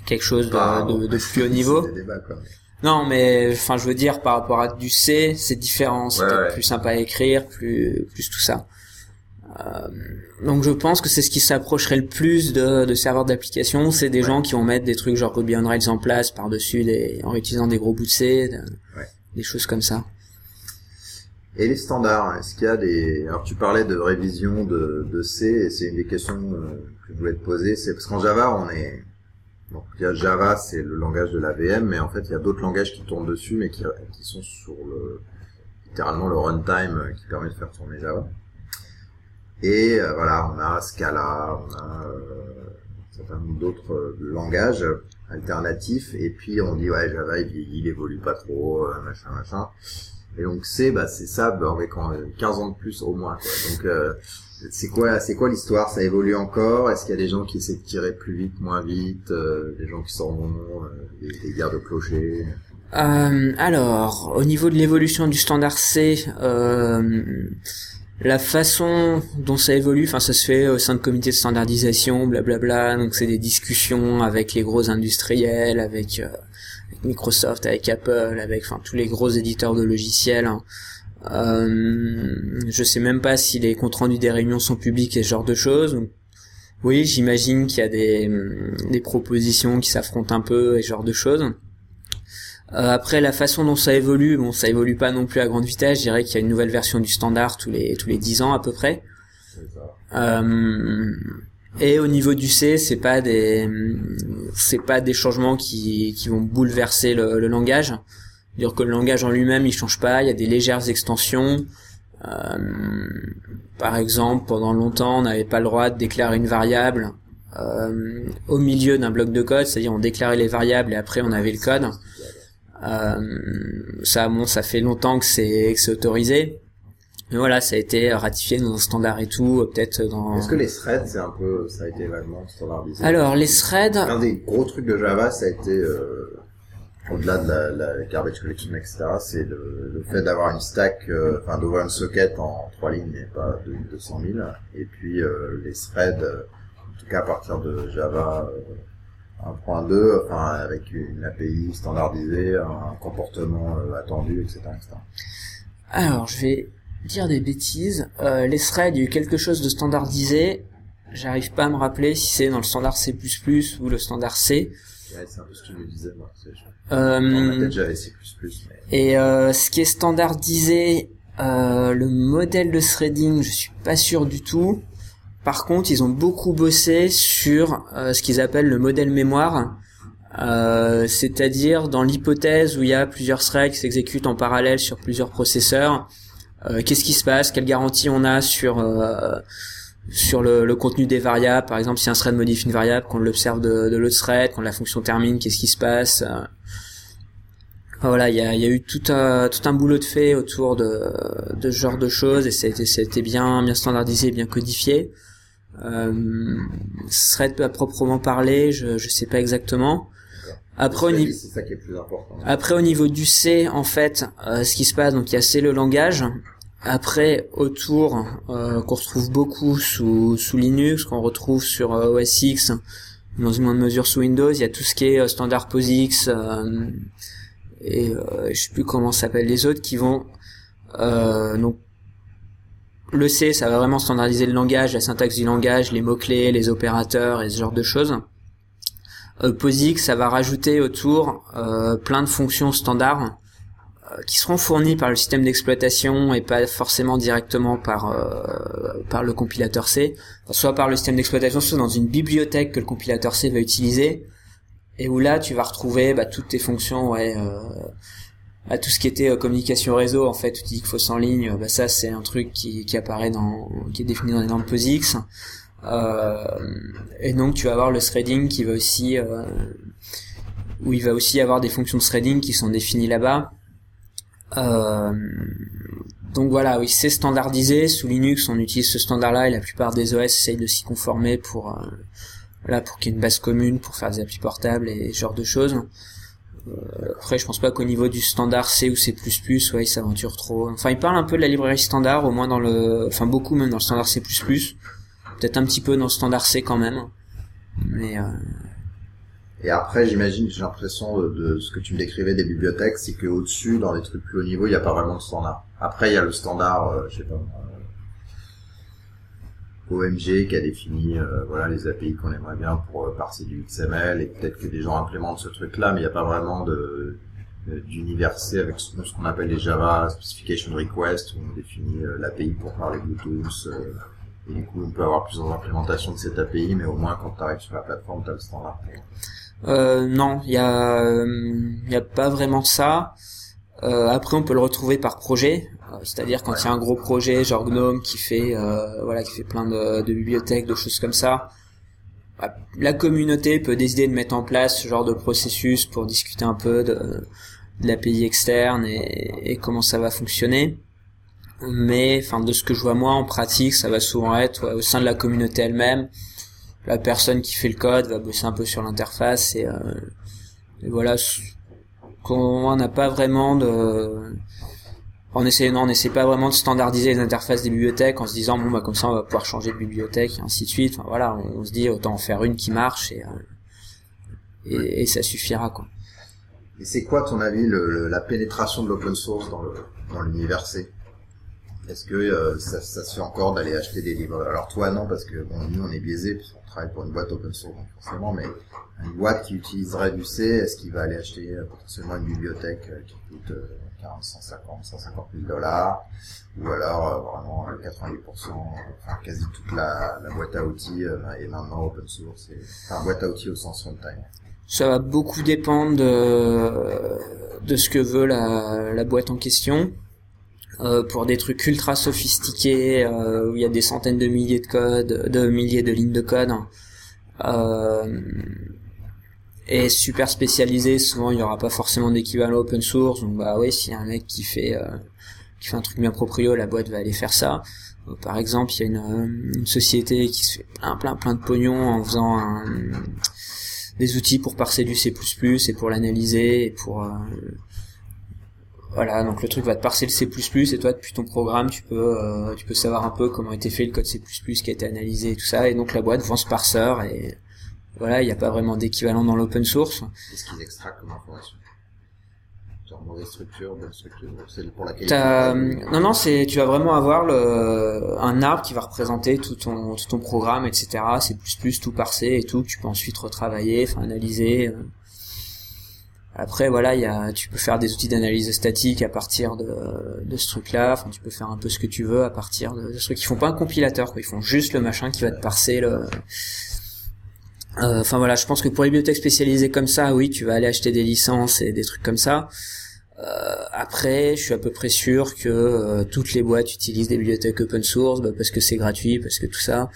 quelque chose Bah, de, de, plus haut niveau. des débats, quoi. Non, mais enfin, je veux dire par rapport à du C, c'est différent, c'est Ouais, peut-être ouais. plus sympa à écrire, plus plus tout ça. Euh, donc je pense que c'est ce qui s'approcherait le plus de, de serveurs d'application, c'est des Ouais. gens qui vont mettre des trucs genre Ruby on Rails en place par-dessus des, en utilisant des gros bouts de C, de- Ouais. des choses comme ça. Et les standards, est-ce qu'il y a des... Alors tu parlais de révision de, de C, et c'est une des questions euh, que je voulais te poser, c'est parce qu'en Java, on est... Donc il y a Java, c'est le langage de la VM, mais en fait il y a d'autres langages qui tournent dessus, mais qui, qui sont sur le... littéralement le runtime euh, qui permet de faire tourner Java. Et euh, voilà, on a Scala, on a euh, un certain nombre d'autres euh, langages alternatifs, et puis on dit ouais Java il il évolue pas trop, machin machin. Et donc C, bah c'est ça, bah, avec en- 15 ans de plus au moins. Quoi. Donc euh, c'est quoi, c'est quoi l'histoire? Ça évolue encore? Est-ce qu'il y a des gens qui essaient de tirer plus vite, moins vite euh, Des gens qui s'en vont, euh, des, des guerres de clochers? Alors, au niveau de l'évolution du standard C, la façon dont ça évolue, enfin ça se fait au sein de comités de standardisation, blablabla, donc c'est des discussions avec les gros industriels, avec, euh, avec Microsoft, avec Apple, avec enfin tous les gros éditeurs de logiciels. hein. Euh, je sais même pas si les comptes rendus des réunions sont publics et ce genre de choses. Oui, j'imagine qu'il y a des, des propositions qui s'affrontent un peu et ce genre de choses. Euh, après la façon dont ça évolue, bon ça évolue pas non plus à grande vitesse, je dirais qu'il y a une nouvelle version du standard tous les tous les 10 ans à peu près. Euh, et au niveau du C, c'est pas des c'est pas des changements qui qui vont bouleverser le, le langage. Dire que le langage en lui-même il change pas, il y a des légères extensions. Euh, par exemple, pendant longtemps, on n'avait pas le droit de déclarer une variable euh, au milieu d'un bloc de code, c'est-à-dire on déclarait les variables et après on avait le code. Euh, ça, bon, ça fait longtemps que c'est autorisé. Mais voilà, ça a été ratifié dans un standard et tout, euh, peut-être dans. Est-ce que les threads, c'est un peu, ça a été vaguement standardisé? Alors les threads, Un des gros trucs de Java, ça a été, euh, au-delà de la, la garbage collection, etc., c'est le, le fait d'avoir une stack, euh, enfin d'ouvrir une socket en trois lignes et pas de 200 000. Et puis euh, les threads, euh, en tout cas à partir de Java euh, 1.2, enfin avec une API standardisée, un comportement euh, attendu, etc., etc. alors je vais dire des bêtises. Euh, les threads, il y a eu quelque chose de standardisé. J'arrive pas à me rappeler si c'est dans le standard C++ ou le standard C. Ouais, c'est un peu ce que je me disais, moi. Je- Euh, C++, mais... Et euh, ce qui est standardisé, le modèle de threading, je suis pas sûr du tout. Par contre, ils ont beaucoup bossé sur euh, ce qu'ils appellent le modèle mémoire, Euh, c'est-à-dire dans l'hypothèse où il y a plusieurs threads qui s'exécutent en parallèle sur plusieurs processeurs. euh, Qu'est-ce qui se passe? Quelle garantie on a sur sur le, contenu des variables? Par exemple, si un thread modifie une variable, qu'on l'observe de, l'autre thread, quand la fonction termine, qu'est-ce qui se passe? Voilà, il y a, eu tout un, tout un boulot de fait autour de, de ce genre de choses et c'était bien, bien standardisé, bien codifié. Euh, thread à proprement parler, je, je sais pas exactement. Après au, niveau, ça qui est plus important. après au niveau du C, en fait, euh, ce qui se passe, donc il y a C le langage. Après autour, euh, qu'on retrouve beaucoup sous, sous Linux, qu'on retrouve sur euh, OS X, dans une moindre mesure sous Windows, il y a tout ce qui est euh, standard POSIX, euh, et euh, je sais plus comment s'appellent les autres qui vont euh, donc le C ça va vraiment standardiser le langage, la syntaxe du langage, les mots clés, les opérateurs et ce genre de choses. Euh, POSIX ça va rajouter autour euh, plein de fonctions standards euh, qui seront fournies par le système d'exploitation et pas forcément directement par euh, par le compilateur C, soit par le système d'exploitation, soit dans une bibliothèque que le compilateur C va utiliser et où là tu vas retrouver bah, toutes tes fonctions ouais euh, bah, tout ce qui était euh, communication réseau en fait tu dis qu'il faut en ligne bah ça c'est un truc qui, qui apparaît dans qui est défini dans les normes POSIX euh, et donc tu vas avoir le threading qui va aussi euh, où il va aussi avoir des fonctions de threading qui sont définies là-bas euh, donc voilà, oui, c'est standardisé. Sous Linux, on utilise ce standard-là et la plupart des OS essayent de s'y conformer pour euh, voilà pour qu'il y ait une base commune pour faire des applis portables et ce genre de choses. Euh, après, je pense pas qu'au niveau du standard C ou C++, ouais, ils s'aventurent trop. Enfin, ils parlent un peu de la librairie standard, au moins dans le, enfin beaucoup même dans le standard C++. Peut-être un petit peu dans le standard C quand même. Mais euh... Et après, j'imagine, j'ai l'impression de, de, ce que tu me décrivais des bibliothèques, c'est que au-dessus, dans les trucs plus haut niveau, il n'y a pas vraiment de standard. Après, il y a le standard, euh, je sais pas, OMG qui a défini euh, voilà les API qu'on aimerait bien pour euh, parser du XML et peut-être que des gens implémentent ce truc-là, mais il n'y a pas vraiment de avec ce, qu'on appelle les Java Specification Request où on définit euh, l'API pour parler Bluetooth euh, et du coup on peut avoir plusieurs implémentations de cette API, mais au moins quand tu arrives sur la plateforme, tu as le standard. Non, il y a, a pas vraiment ça. Après, on peut le retrouver par projet. Euh, c'est-à-dire quand il y a un gros projet genre Gnome qui fait euh, voilà qui fait plein de, bibliothèques, de choses comme ça, bah, la communauté peut décider de mettre en place ce genre de processus pour discuter un peu de, de l'API externe et, et, comment ça va fonctionner. Mais enfin de ce que je vois moi en pratique, ça va souvent être ouais, au sein de la communauté elle-même. La personne qui fait le code va bosser un peu sur l'interface et, euh, et voilà qu'on n'a pas vraiment de on essaie non on essaie pas vraiment de standardiser les interfaces des bibliothèques en se disant bon bah comme ça on va pouvoir changer de bibliothèque et ainsi de suite. Enfin, voilà on, se dit autant en faire une qui marche et euh, et, et, ça suffira quoi. Et c'est quoi ton avis le, le, la pénétration de l'open source dans le dans l'univers C? Est-ce que euh, ça, ça, se fait encore d'aller acheter des livres? Alors toi non parce que bon nous on est biaisé parce qu'on travaille pour une boîte open source forcément mais une boîte qui utiliserait du C est-ce qu'il va aller acheter euh, potentiellement une bibliothèque euh, qui coûte 40, 150, 150 000 dollars, ou alors euh, vraiment 90%, enfin quasi toute la, boîte à outils euh, est maintenant open source, et, enfin boîte à outils au sens runtime. Ça va beaucoup dépendre de, ce que veut la, boîte en question. Euh, pour des trucs ultra sophistiqués euh, où il y a des centaines de milliers de codes, de milliers de lignes de code, euh, et super spécialisé, souvent il y aura pas forcément d'équivalent open source. Donc bah oui, s'il y a un mec qui fait euh, qui fait un truc bien proprio, la boîte va aller faire ça. Donc, par exemple, il y a une, euh, une, société qui se fait plein plein plein de pognon en faisant un, des outils pour parser du C++ et pour l'analyser et pour euh, voilà, donc le truc va te parser le C++ et toi depuis ton programme tu peux euh, tu peux savoir un peu comment a été fait le code C++ qui a été analysé et tout ça et donc la boîte vend ce parseur et voilà, il n'y a pas vraiment d'équivalent dans l'open source. Qu'est-ce qu'ils extractent comme information? Genre mauvaise structure, bonne structure, c'est pour laquelle Non, non, c'est tu vas vraiment avoir le... un arbre qui va représenter tout ton tout ton programme, etc. C'est plus plus tout parsé et tout que tu peux ensuite retravailler, enfin analyser. Après, voilà, il y a, tu peux faire des outils d'analyse statique à partir de, de ce truc-là. Enfin, tu peux faire un peu ce que tu veux à partir de, de ce truc. Ils font pas un compilateur, quoi. Ils font juste le machin qui va te parser le, euh, enfin voilà, je pense que pour les bibliothèques spécialisées comme ça, oui, tu vas aller acheter des licences et des trucs comme ça. Euh, après, je suis à peu près sûr que euh, toutes les boîtes utilisent des bibliothèques open source bah, parce que c'est gratuit, parce que tout ça.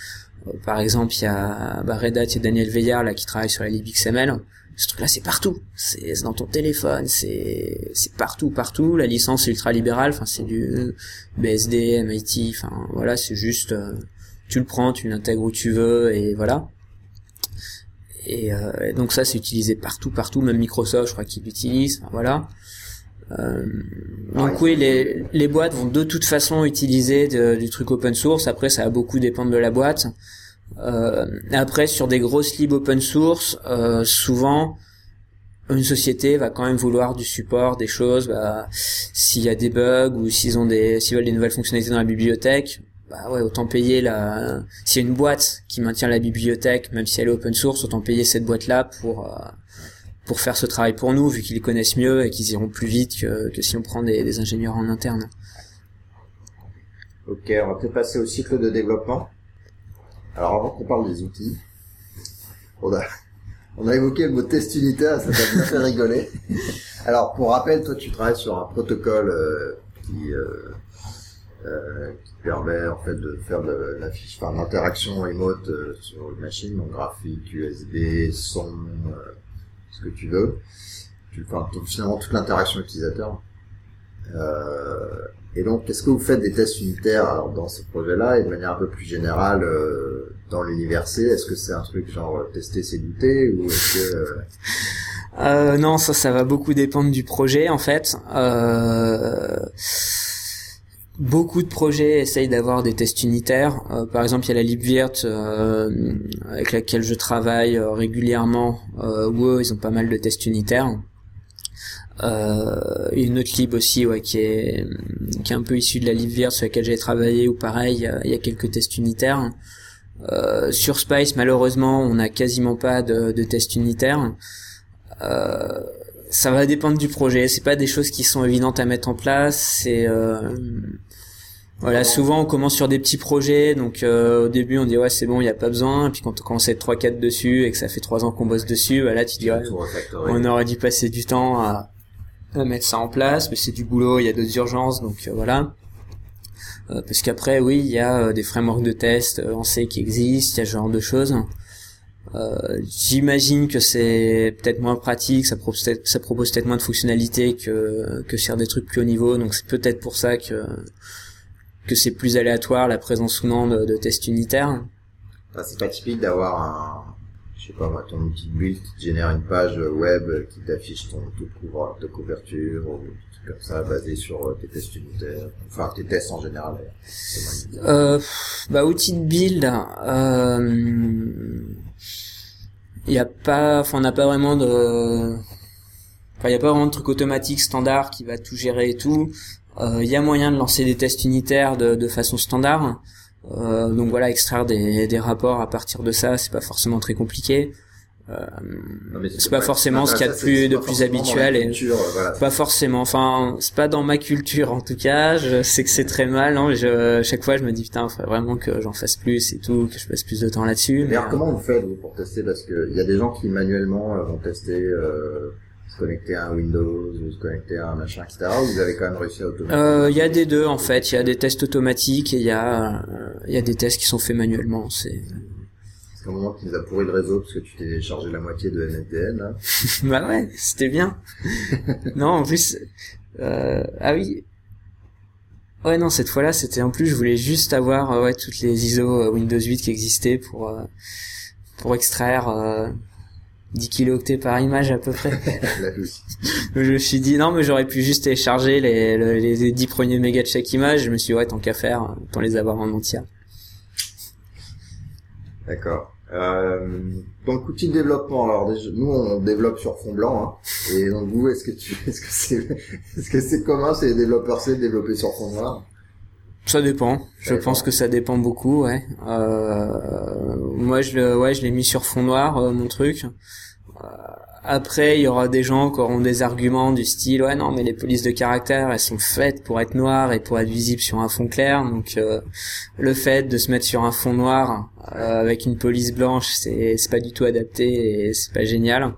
Euh, par exemple, il y a bah, Red Hat et Daniel Veillard là qui travaillent sur la libxml. Ce truc-là, c'est partout. C'est dans ton téléphone, c'est c'est partout, partout. La licence est ultra libérale. Enfin, c'est du BSD, MIT. Enfin, voilà, c'est juste, euh, tu le prends, tu l'intègres où tu veux et voilà. Et, euh, donc ça, c'est utilisé partout, partout. Même Microsoft, je crois qu'il l'utilise. Enfin, voilà. Euh, donc oui, les, les boîtes vont de toute façon utiliser du truc open source. Après, ça va beaucoup dépendre de la boîte. Euh, après, sur des grosses libs open source, euh, souvent, une société va quand même vouloir du support, des choses. Bah, s'il y a des bugs ou s'ils ont des, s'ils veulent des nouvelles fonctionnalités dans la bibliothèque, bah ouais, autant payer la. S'il y a une boîte qui maintient la bibliothèque, même si elle est open source, autant payer cette boîte-là pour euh, pour faire ce travail pour nous, vu qu'ils connaissent mieux et qu'ils iront plus vite que, que si on prend des, des ingénieurs en interne. Ok, on va peut-être passer au cycle de développement. Alors avant qu'on parle des outils, on a, on a évoqué le mot test unitaire, ça t'a bien fait rigoler. Alors pour rappel, toi tu travailles sur un protocole euh, qui, euh, euh, qui permet en fait de faire de l'affiche, enfin l'interaction remote euh, sur une machine, donc graphique, USB, son, euh, ce que tu veux. Tu, enfin, finalement toute l'interaction utilisateur. Euh, et donc, est-ce que vous faites des tests unitaires dans ce projet-là et de manière un peu plus générale euh, dans l'univers Est-ce que c'est un truc genre tester c'est douter ou est-ce que non, ça, ça va beaucoup dépendre du projet en fait. Euh, beaucoup de projets essayent d'avoir des tests unitaires. Euh, par exemple, il y a la LibVirt euh, avec laquelle je travaille régulièrement. Euh, où ils ont pas mal de tests unitaires. Euh, une autre lib aussi ouais, qui est qui est un peu issue de la LibVirt sur laquelle j'ai travaillé ou pareil il y, a, quelques tests unitaires sur Spice malheureusement on n'a quasiment pas de, tests unitaires ça va dépendre du projet. C'est pas des choses qui sont évidentes à mettre en place. C'est euh, voilà, souvent on commence sur des petits projets, donc euh, au début on dit ouais c'est bon, il y a pas besoin, et puis quand on commence à être 3-4 dessus et que ça fait 3 ans qu'on bosse dessus, voilà tu dis ouais, on aurait dû passer du temps à, mettre ça en place, mais c'est du boulot, il y a d'autres urgences, donc euh, voilà. Euh, parce qu'après, oui, il y a euh, des frameworks de test on sait qui existent, il y a ce genre de choses. J'imagine que c'est peut-être moins pratique, ça propose peut-être, moins de fonctionnalités que que des trucs plus haut niveau, donc c'est peut-être pour ça que que c'est plus aléatoire la présence ou non de, tests unitaires. C'est pas typique d'avoir un, je sais pas ton outil de build qui te génère une page web qui t'affiche ton taux de couverture ou comme ça basé sur euh, tes tests unitaires, enfin tes tests en général. Euh, bah outil de build, euh, il y a pas, enfin on n'a pas vraiment de, enfin il y a pas vraiment de truc automatique standard qui va tout gérer et tout. Il euh, y a moyen de lancer des tests unitaires de, façon standard. Euh, donc voilà, extraire des, des rapports à partir de ça, c'est pas forcément très compliqué. Euh, c'est pas forcément ce qu'il y a de plus de plus habituel et pas forcément enfin c'est pas dans ma culture en tout cas je sais que c'est très mal hein, je, chaque fois je me dis putain il faudrait vraiment que j'en fasse plus et tout que je passe plus de temps là-dessus mais, comment vous faites vous pour tester? Parce que il y a des gens qui manuellement vont tester euh, se connecter à un Windows ou se connecter à un machin, etc. Ou vous avez quand même réussi à automatiser? Euh, Il y a des deux en fait. Il y a des tests automatiques et il y a euh, y a des tests qui sont faits manuellement. C'est c'est un moment qui nous a pourri le réseau parce que tu t'es chargé la moitié de NFDN là. bah ouais, c'était bien. non, en plus, euh, ah oui. Ouais non, cette fois-là, c'était en plus, je voulais juste avoir euh, ouais toutes les ISO Windows 8 qui existaient pour pour extraire 10 kilooctets par image à peu près. je me suis dit non mais j'aurais pu juste télécharger les, les, les 10 premiers mégas de chaque image. Je me suis dit ouais tant qu'à faire, tant les avoir en entier. D'accord. Euh, donc outil de développement. Alors nous on développe sur fond blanc. Hein, et donc vous, est-ce que tu, est-ce que c'est, est-ce que c'est commun, c'est les développeurs C de développer sur fond noir? Ça dépend. je pense que ça dépend beaucoup, ouais. Euh, moi, je le, ouais, je l'ai mis sur fond noir, euh, mon truc. Euh, après, il y aura des gens qui auront des arguments du style, ouais, non, mais les polices de caractère, elles sont faites pour être noires et pour être visibles sur un fond clair. Donc, euh, le fait de se mettre sur un fond noir avec une police blanche, c'est, c'est pas du tout adapté et c'est pas génial.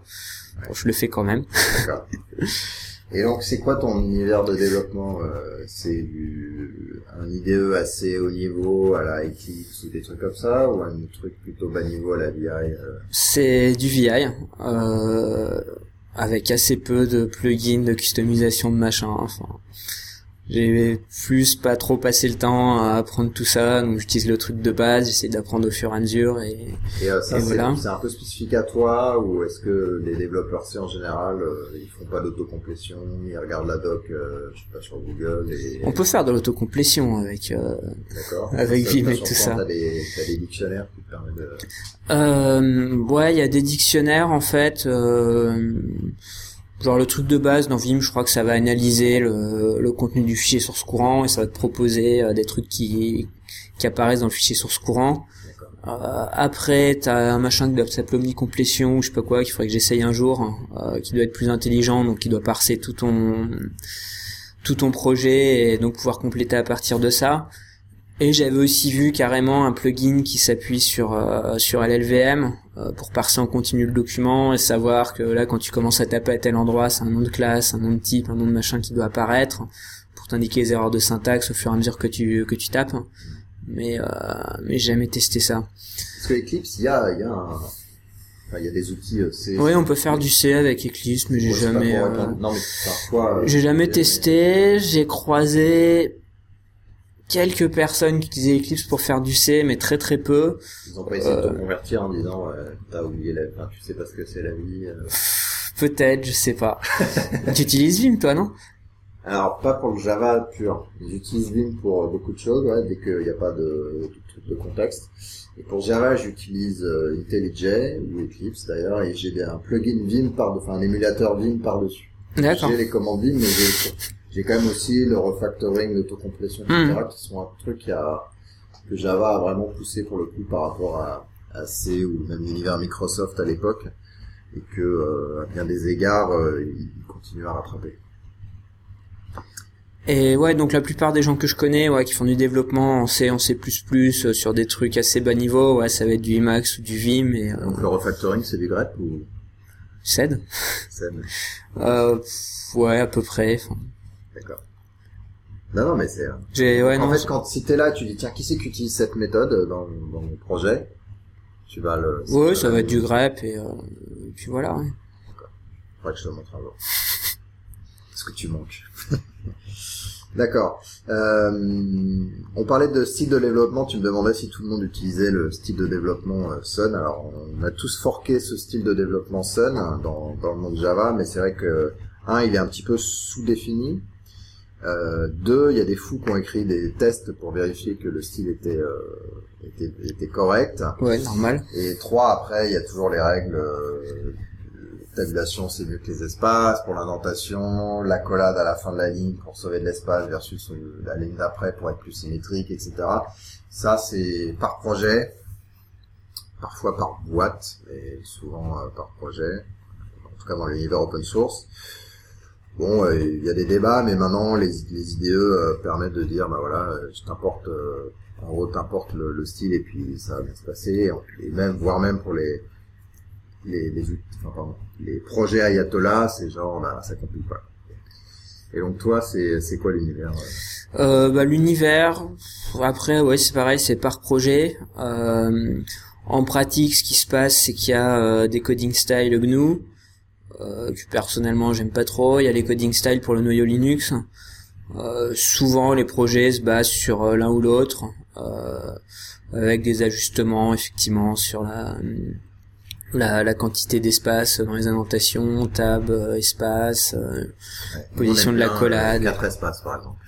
Bon, je le fais quand même. Et donc, c'est quoi ton univers de développement euh, C'est du un IDE assez haut niveau à la Eclipse ou des trucs comme ça, ou un truc plutôt bas niveau à la VI euh? C'est du VI, euh, avec assez peu de plugins, de customisation de machin. Enfin, j'ai plus pas trop passé le temps à apprendre tout ça, donc j'utilise le truc de base, j'essaie d'apprendre au fur et à mesure et, Et euh, ça, Et c'est voilà. c'est un peu spécifique à toi, ou est-ce que les développeurs C en général, euh, ils font pas d'autocomplétion, ils regardent la doc, euh, je sais pas, sur Google et... on peut faire de l'autocomplétion avec euh, D'accord. avec Vim et tout ça. T'as des, dictionnaires qui te permettent de... Euh, ouais, il y a des dictionnaires en fait. Euh, genre le truc de base dans Vim, je crois que ça va analyser le, le contenu du fichier source courant et ça va te proposer euh, des trucs qui qui apparaissent dans le fichier source courant. Euh, après, t'as un machin qui doit s'appeler omnicomplétion ou je sais pas quoi, qu'il faudrait que j'essaye un jour, hein, euh, qui doit être plus intelligent, donc qui doit parser tout ton tout ton projet et donc pouvoir compléter à partir de ça. Et j'avais aussi vu carrément un plugin qui s'appuie sur euh, sur LLVM euh, pour parser en continu le document et savoir que là quand tu commences à taper à tel endroit, c'est un nom de classe, un nom de type, un nom de machin qui doit apparaître pour t'indiquer les erreurs de syntaxe au fur et à mesure que tu que tu tapes. Mais euh, mais j'ai jamais testé ça. Parce que Eclipse, il y a, il y a un... Enfin, il y a des outils euh, C. Oui, on peut faire du C avec Eclipse, mais j'ai Ouais, jamais pour euh. Non, mais parfois... euh, j'ai jamais a- testé. J'ai croisé quelques personnes qui utilisaient Eclipse pour faire du C, mais très très peu. Ils ont pas essayé de Euh, te convertir en disant, euh, t'as oublié la... Enfin, tu sais pas ce que c'est la vie. euh. Peut-être, je sais pas. tu utilises Vim, toi, non? Alors, pas pour le Java pur. J'utilise Vim pour euh, beaucoup de choses, ouais, dès qu'il n'y a pas de, de, de contexte. Et pour Java, j'utilise euh, IntelliJ, ou Eclipse d'ailleurs, et j'ai un plugin Vim par, enfin un émulateur Vim par-dessus. D'accord. J'ai les commandes Vim, mais j'ai, j'ai quand même aussi le refactoring, l'autocomplétion, etc., Hmm. qui sont un truc a, que Java a vraiment poussé pour le coup par rapport à, à C ou même l'univers Microsoft à l'époque, et que, euh, à bien des égards, euh, il continue à rattraper. Et ouais, donc la plupart des gens que je connais, ouais, qui font du développement en C, en C++, euh, sur des trucs assez bas niveau, ouais, ça va être du Emacs ou du Vim et euh, Donc le refactoring, c'est du grep ou? SED. c'est Euh, ouais, à peu près. D'accord. Non, non, mais c'est... euh, J'ai, ouais, en non. fait, quand si t'es là, tu dis, tiens, qui c'est qui utilise cette méthode dans, dans mon projet? Tu vas le... Ouais, ça va être du grep et, euh, et puis voilà. ouais. Faudrait que je te montre un jour. Parce que tu manques. D'accord. Euh, on parlait de style de développement. Tu me demandais si tout le monde utilisait le style de développement euh, Sun. Alors, on a tous forqué ce style de développement Sun hein, dans, dans le monde Java, mais c'est vrai que un, il est un petit peu sous-défini. Euh, deux, il y a des fous qui ont écrit des tests pour vérifier que le style était euh, était, était correct. Ouais, normal. Et trois, après, il y a toujours les règles. Euh, tabulation, c'est mieux que les espaces. Pour l'indentation, l'accolade à la fin de la ligne pour sauver de l'espace versus la ligne d'après pour être plus symétrique, etc. Ça, c'est par projet, parfois par boîte, et souvent euh, par projet. En tout cas, dans l'univers open source. Bon, euh, il y a des débats, mais maintenant, les, les IDE euh, permettent de dire, bah voilà, euh, t'importe, en gros, t'importe le, le style et puis ça va bien se passer. Et même, voire même pour les les projets Ayatollah, c'est genre, bah, ça complique pas. Et donc toi, c'est quoi l'univers euh bah, l'univers, après, ouais, c'est pareil, c'est par projet. Euh, en pratique, ce qui se passe, c'est qu'il y a euh, des coding styles GNU, que personnellement j'aime pas trop. Il y a les coding styles pour le noyau Linux. Euh, souvent, les projets se basent sur euh, l'un ou l'autre, euh, avec des ajustements effectivement sur la la, la quantité d'espace dans les annotations, tab, euh, espace. euh, Ouais. Position On de la collade. euh, Quatre espaces, par exemple.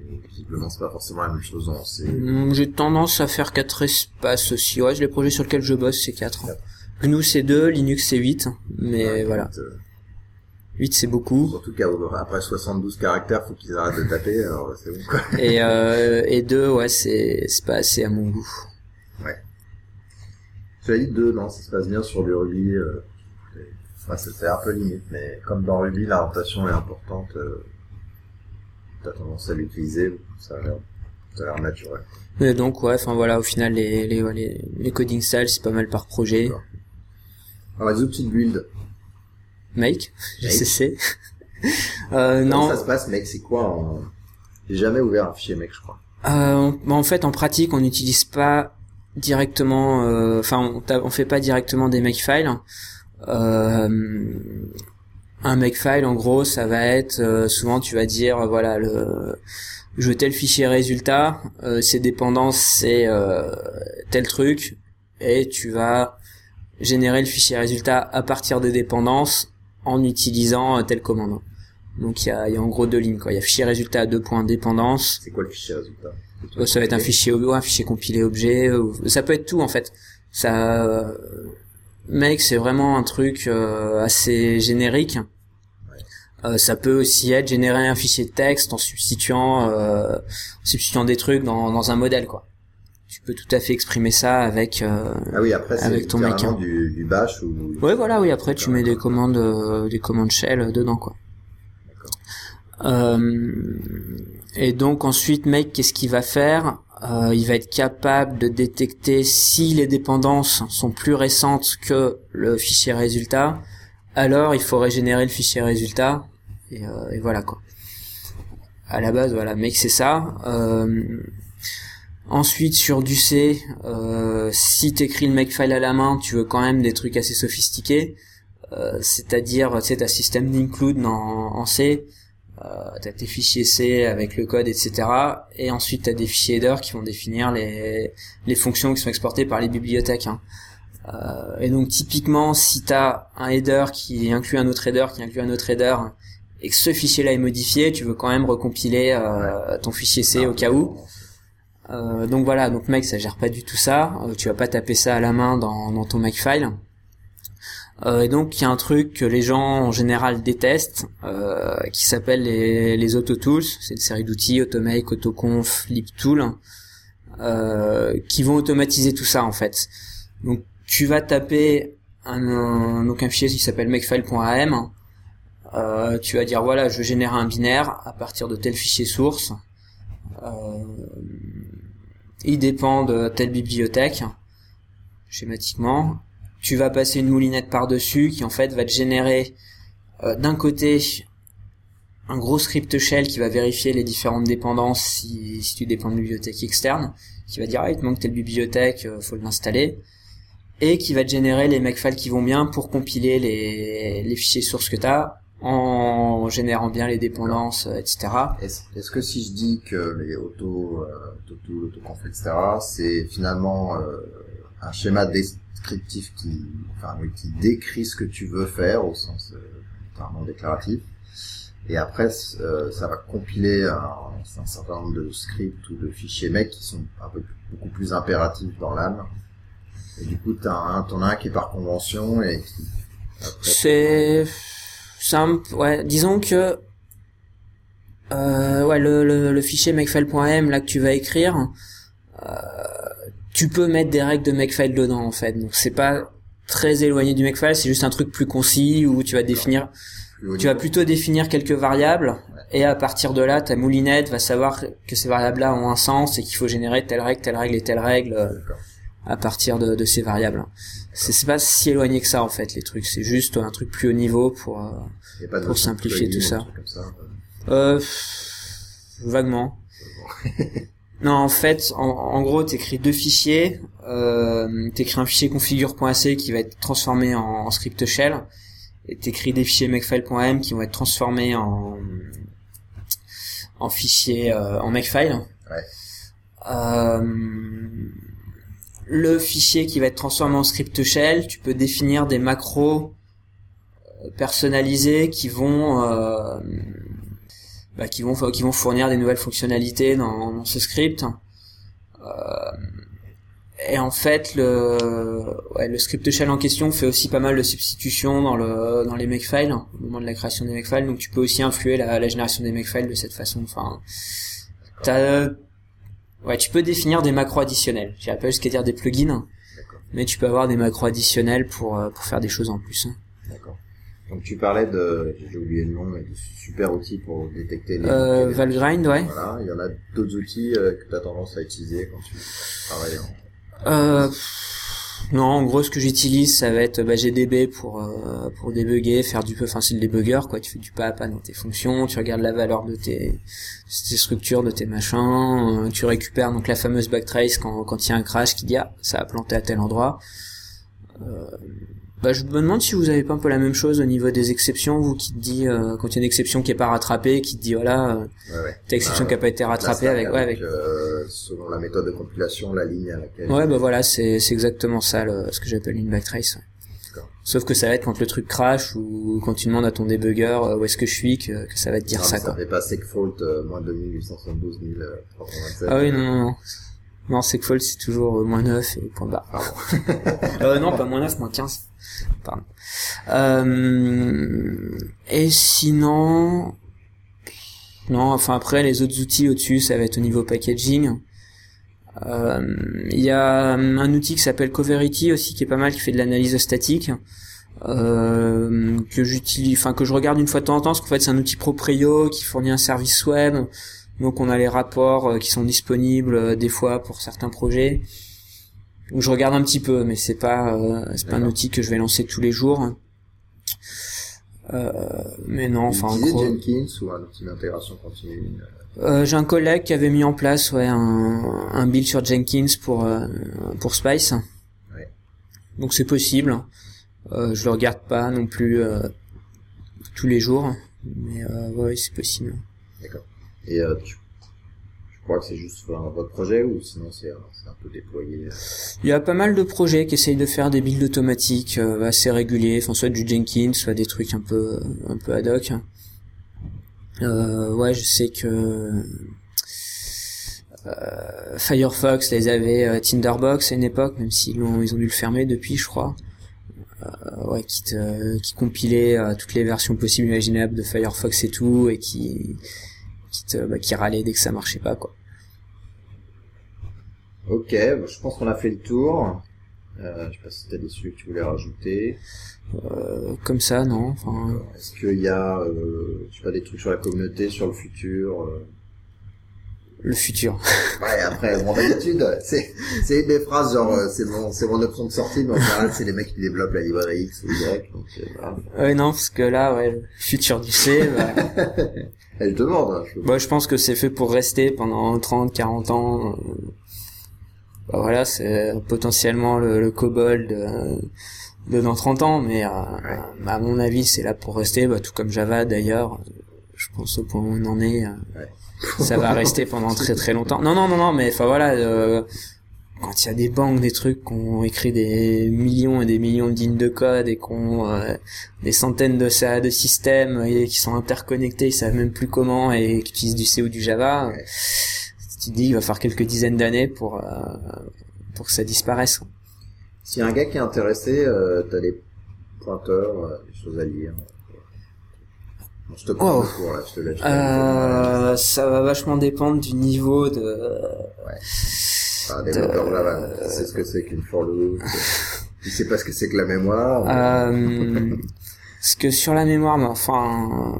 Et visiblement, c'est pas forcément la même chose en C. Hum, J'ai tendance à faire quatre espaces aussi. Ouais, les projets sur lesquels je bosse, c'est quatre. Quatre. GNU c'est 2, Linux c'est 8, mais Ouais, voilà. euh, 8 c'est beaucoup. Surtout qu'après 72 caractères, faut qu'ils arrêtent de taper, alors c'est bon quoi. Et, euh, et 2, ouais, c'est c'est pas assez à mon goût. Cela dit, deux, non, ça se passe bien sur du Ruby. Euh, enfin, c'est un peu limite, mais comme dans Ruby, l'orientation est importante, euh, t'as tendance à l'utiliser, ça a l'air, ça a l'air naturel. Et donc, ouais, enfin voilà, au final, les, les, ouais, les, les coding styles, c'est pas mal par projet. D'accord. Alors, les outils de build, Make, Make. GCC. Euh, Comment non. ça se passe, mec C'est quoi en... J'ai jamais ouvert un fichier mec, je crois. Euh, bah, en fait, en pratique, on n'utilise pas directement, euh, enfin, on, t'a- on fait pas directement des makefiles. Euh, un makefile, en gros, ça va être euh, souvent, tu vas dire, euh, voilà, le je veux tel fichier résultat, euh, ses dépendances, c'est euh, tel truc, et tu vas générer le fichier résultat à partir des dépendances en utilisant euh, telle commande. Donc il y a, y a en gros deux lignes quoi. Il y a fichier résultat deux points dépendance C'est quoi le fichier résultat? Ça va être un fichier, ouais, un fichier compilé objet. euh, Ça peut être tout en fait. Ça, euh, mec, c'est vraiment un truc euh, assez générique. Euh, ça peut aussi être générer un fichier de texte en substituant, euh, en substituant des trucs dans, dans un modèle quoi. Peux tout à fait exprimer ça avec. euh, Ah oui, après Avec ton mec, hein. du, du bash ou... Ouais, voilà, oui. Après, tu mets des commandes, euh, des commandes shell euh, dedans, quoi. Euh, et donc ensuite, mec, qu'est-ce qu'il va faire? Euh, Il va être capable de détecter si les dépendances sont plus récentes que le fichier résultat. Alors, il faut régénérer le fichier résultat. Et, euh, et voilà quoi. À la base, voilà, mec, c'est ça. Ensuite, sur du C, euh, si t'écris le makefile à la main, tu veux quand même des trucs assez sophistiqués. Euh, c'est-à-dire, tu sais, t'as système d'include en, en C, euh, t'as tes fichiers C avec le code, etc. Et ensuite, t'as des fichiers header qui vont définir les, les fonctions qui sont exportées par les bibliothèques. hein. Euh, et donc, typiquement, si t'as un header qui inclut un autre header, qui inclut un autre header, et que ce fichier-là est modifié, tu veux quand même recompiler euh, ton fichier C au cas où. Euh, donc voilà, donc mec, ça gère pas du tout ça. Euh, tu vas pas taper ça à la main dans, dans ton makefile. Euh, et donc il y a un truc que les gens en général détestent, euh, qui s'appelle les, les autotools. C'est une série d'outils, Automake, Autoconf, LibTool, qui vont automatiser tout ça en fait. Donc tu vas taper un, un- donc un fichier qui s'appelle makefile.am. Tu vas dire voilà, je génère un binaire à partir de tel fichier source. Il dépend de telle bibliothèque, schématiquement. Tu vas passer une moulinette par-dessus qui en fait va te générer euh, d'un côté un gros script shell qui va vérifier les différentes dépendances si, tu dépends de bibliothèque externe, qui va dire ah il te manque telle bibliothèque, euh, faut l'installer, et qui va te générer les makefiles qui vont bien pour compiler les, les fichiers sources que tu as en générant bien les dépendances, euh, etc. Est-ce que si je dis que les auto, euh, autoconf, etc., c'est finalement euh, un schéma descriptif qui, enfin, oui, qui décrit ce que tu veux faire au sens euh, déclaratif, et après euh, ça va compiler un, un certain nombre de scripts ou de fichiers mec qui sont un peu beaucoup plus impératifs dans l'âme. Et du coup, t'en as un qui est par convention et qui après, C'est simple, ouais. Disons que euh, ouais, le, le, le fichier makefile.m là que tu vas écrire, euh, tu peux mettre des règles de makefile dedans en fait. Donc c'est pas très éloigné du makefile, c'est juste un truc plus concis où tu vas définir, tu vas plutôt définir quelques variables et à partir de là, ta moulinette va savoir que ces variables-là ont un sens et qu'il faut générer telle règle, telle règle et telle règle euh. À partir de, de ces variables. C'est pas si éloigné que ça en fait les trucs, c'est juste un truc plus haut niveau pour euh, pas pour simplifier tout ou ça. comme. Euh, vaguement. non, en fait, en, en gros, t'écris deux fichiers. Euh, t'écris un fichier configure.c qui va être transformé en, en script shell, et t'écris des fichiers makefile.m qui vont être transformés en en fichier euh, en makefile. Ouais. Euh, le fichier qui va être transformé en script shell, tu peux définir des macros euh, personnalisés qui vont euh, bah, qui vont qui vont fournir des nouvelles fonctionnalités dans, ce script. Euh, et en fait, le script shell en question fait aussi pas mal de substitutions dans le dans les makefiles au moment de la création des makefiles. Donc tu peux aussi influer la, la génération des makefiles de cette façon. Enfin, t'as ouais, tu peux définir des macros additionnels. J'irais pas jusqu'à dire des plugins, mais tu peux avoir des macros additionnels pour euh, pour faire des choses en plus. hein. D'accord. Donc tu parlais de, j'ai oublié le nom, mais de super outils pour détecter les. Euh, les- Valgrind, ouais. Voilà, il y en a d'autres outils euh, que tu as tendance à utiliser quand tu travailles en... Euh, Non, en gros, ce que j'utilise, ça va être bah, GDB pour euh, pour débugger, faire du peu, enfin c'est le débugger quoi. Tu fais du pas à pas dans tes fonctions, tu regardes la valeur de tes, structures, de tes machins, euh, tu récupères donc la fameuse backtrace quand quand il y a un crash qui dit ah ça a planté à tel endroit. Euh, bah, je me demande si vous avez pas un peu la même chose au niveau des exceptions, vous qui te dit euh, quand il y a une exception qui est pas rattrapée, qui te dit voilà, euh, Ouais, exception Bah, qui a pas été rattrapée avec, ouais, avec. euh, selon la méthode de compilation, la ligne à laquelle. Ouais, bah voilà, c'est c'est exactement ça, le, ce que j'appelle une backtrace. Sauf que ça va être quand le truc crash ou quand tu demandes à ton débugger euh, où est-ce que je suis que, que ça va te dire Non, ça mais quoi. fait pas euh, moins 2872 327. Ah oui, non, non, non. Non, c'est toujours moins 9 et point barre. non, pas moins 9, moins 15. Euh, et sinon... Non, enfin après, les autres outils au-dessus, ça va être au niveau packaging. Euh, Il y a un outil qui s'appelle Coverity aussi, qui est pas mal, qui fait de l'analyse statique. Euh, que j'utilise, enfin que je regarde une fois de temps en temps, parce qu'en fait c'est un outil proprio qui fournit un service web. Donc on a les rapports qui sont disponibles des fois pour certains projets. Où je regarde un petit peu, mais c'est pas euh, c'est pas un outil que je vais lancer tous les jours. Euh, mais non, enfin. Jenkins ou un outil d'intégration continue. Euh, j'ai un collègue qui avait mis en place ouais un, un build sur Jenkins pour euh, pour Spice. Ouais. Donc c'est possible. Euh, je le regarde pas non plus euh, tous les jours, mais euh, ouais c'est possible. D'accord. Et euh, tu, je crois que c'est juste enfin, votre projet ou sinon c'est un peu déployé. euh, Il y a pas mal de projets qui essayent de faire des builds automatiques euh, assez réguliers, enfin soit du Jenkins, soit des trucs un peu un peu ad hoc. Euh, ouais, je sais que euh, Firefox les avait euh, Tinderbox à une époque, même s'ils l'ont ils ont dû le fermer depuis, je crois. Euh, ouais, qui te, qui compilait toutes les versions possibles imaginables de Firefox et tout, et qui qui te, bah, qui râlait dès que ça marchait pas quoi. Ok, bon, je pense qu'on a fait le tour. Euh, je sais pas si t'as des sujets que tu voulais rajouter. Euh, comme ça, non. Enfin, Est-ce qu'il y a, euh, je sais pas, des trucs sur la communauté, sur le futur euh... le futur. Ouais, après, bon, d'habitude, c'est, c'est des phrases genre, euh, c'est mon, c'est mon option de sortie, mais en général, c'est les mecs qui développent la librairie X ou Y, donc, euh, voilà. Ouais, non, parce que là, ouais, le futur du C, bah, Et je demande, hein, je... bah, je pense que c'est fait pour rester pendant 30, 40 ans. euh. Bah, voilà, c'est potentiellement le, le COBOL de, de dans 30 ans, mais euh, bah, à mon avis, c'est là pour rester, bah, tout comme Java d'ailleurs. Je pense au point où on en est, euh, Ouais. Ça va rester pendant très très longtemps. Non, non, non, non, mais enfin voilà, euh, quand il y a des banques, des trucs qui ont écrit des millions et des millions de lignes de code et qui ont euh, des centaines de ça de systèmes et qui sont interconnectés, ils savent même plus comment et qui utilisent du C ou du Java. Tu te dis il va falloir quelques dizaines d'années pour euh, pour que ça disparaisse. S'il y a un gars qui est intéressé, euh, t'as des pointeurs, euh, des choses à lire. Bon, je te prends Wow. le cours, là, je te laisse. Euh, ça va vachement dépendre du niveau de Un développeur Java, qui sait ce que c'est qu'une for loop, qui sait pas ce que c'est que la mémoire. Euh, parce que sur la mémoire, mais enfin,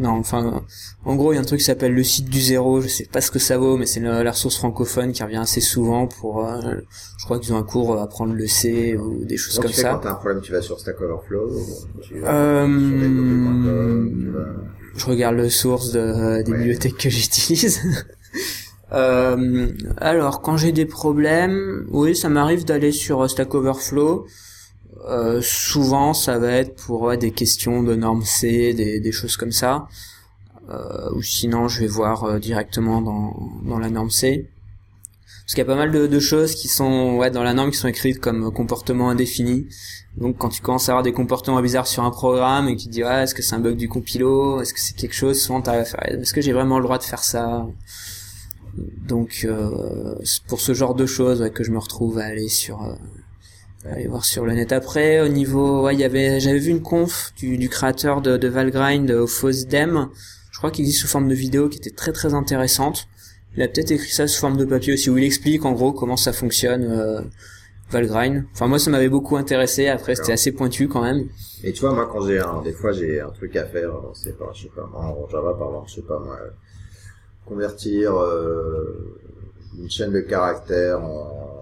non, enfin, en gros, il y a un truc qui s'appelle le site du zéro. Je sais pas ce que ça vaut, mais c'est la, la ressource francophone qui revient assez souvent pour. euh, je crois qu'ils ont un cours à apprendre le C ou des choses comme tu fais quand ça. t'as un problème, tu vas sur Stack Overflow, ou tu vas Euh, sur developer.com, tu vas- Je regarde le source de, des Ouais. bibliothèques que j'utilise. Euh, alors, quand j'ai des problèmes, oui, ça m'arrive d'aller sur euh, Stack Overflow. Euh, souvent, ça va être pour des questions de normes C, des, choses comme ça. Euh, ou sinon, je vais voir euh, directement dans, dans la norme C. Parce qu'il y a pas mal de, de choses qui sont ouais, dans la norme qui sont écrites comme comportement indéfini. Donc quand tu commences à avoir des comportements bizarres sur un programme et que tu te dis est-ce que c'est un bug du compilo, est-ce que c'est quelque chose, souvent t'arrives à faire est-ce que j'ai vraiment le droit de faire ça? Donc euh, c'est pour ce genre de choses que je me retrouve à aller sur euh, aller voir sur le net après au niveau ouais, il y avait j'avais vu une conf du, du créateur de, de Valgrind au FOSDEM, je crois qu'il existe sous forme de vidéo qui était très très intéressante. Il a peut-être écrit ça sous forme de papier aussi où il explique en gros comment ça fonctionne euh, Valgrind. Enfin moi ça m'avait beaucoup intéressé, après c'était assez pointu quand même. Et tu vois, moi, quand j'ai un, des fois, j'ai un truc à faire, euh, c'est pas, je sais pas, en Java, par exemple, je sais pas, moi, euh, convertir, euh, une chaîne de caractères en,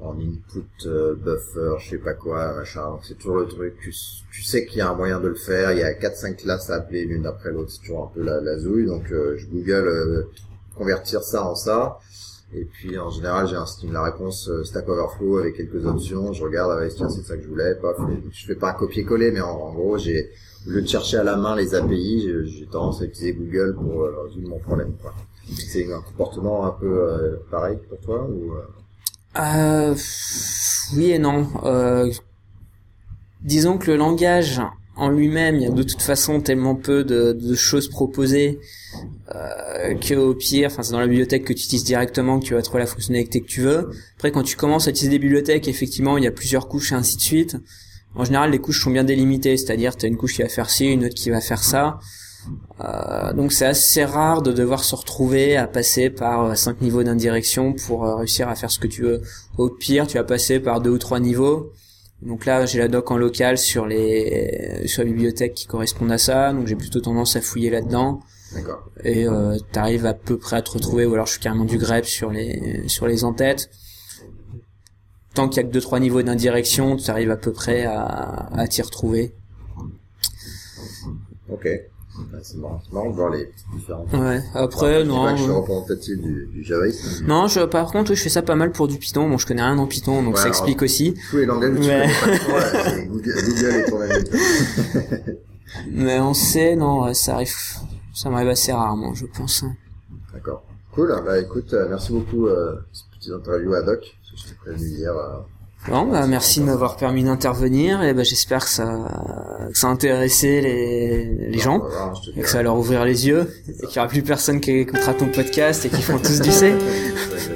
en input euh, buffer, je sais pas quoi, machin. C'est toujours le truc. Tu, sais qu'il y a un moyen de le faire. Il y a quatre cinq classes à appeler l'une après l'autre. C'est toujours un peu la, la zouille. Donc euh, je Google euh, convertir ça en ça. Et puis en général, j'ai un la réponse euh, Stack Overflow avec quelques options. Je regarde, ah tiens, c'est ça que je voulais. Paf, je fais pas un copier-coller, mais en, en gros, j'ai au lieu de chercher à la main les API, j'ai- tendance à utiliser Google pour euh, résoudre mon problème. C'est un comportement un peu euh, pareil pour toi ou euh, oui et non. Euh, disons que le langage en lui-même, il y a de toute façon tellement peu de, de choses proposées euh, que au pire, enfin c'est dans la bibliothèque que tu utilises directement que tu vas trouver la fonctionnalité que tu veux. Après, quand tu commences à utiliser des bibliothèques, effectivement, il y a plusieurs couches et ainsi de suite. En général, les couches sont bien délimitées, c'est-à-dire tu as une couche qui va faire ci, une autre qui va faire ça. Euh, donc c'est assez rare de devoir se retrouver à passer par euh, cinq niveaux d'indirection pour euh, réussir à faire ce que tu veux. Au pire, tu vas passer par deux ou trois niveaux. Donc là, j'ai la doc en local sur les sur les bibliothèques qui correspondent à ça, donc j'ai plutôt tendance à fouiller là-dedans d'accord. et euh, t'arrives à peu près à te retrouver ou alors je suis carrément du grep sur les sur les en-têtes. Tant qu'il y a que deux trois niveaux d'indirection, tu arrives à peu près à, à t'y retrouver. Ok. Ouais, c'est marrant, marrant de voir les petites différences. Ouais. Après pas non. je suis représentatif du, du mais Non, je, par contre, je fais ça pas mal pour du Python. Bon, je connais rien en Python, donc Ouais, ça alors- explique aussi. Tous les langages que tu Google, Google est ton ami. Mais on sait, non, ça arrive, ça m'arrive assez rarement, je pense. D'accord. Cool. Bah écoute, euh, merci beaucoup euh, pour cette petite interview Doc. parce que Je t'ai prévenu hier. euh, Bon, bah, merci de m'avoir permis d'intervenir, et bah, j'espère que ça, que ça a intéressé les, les on gens, et que ça va leur ouvrir les yeux, et qu'il y aura plus personne qui écoutera ton podcast et qui font tous du C.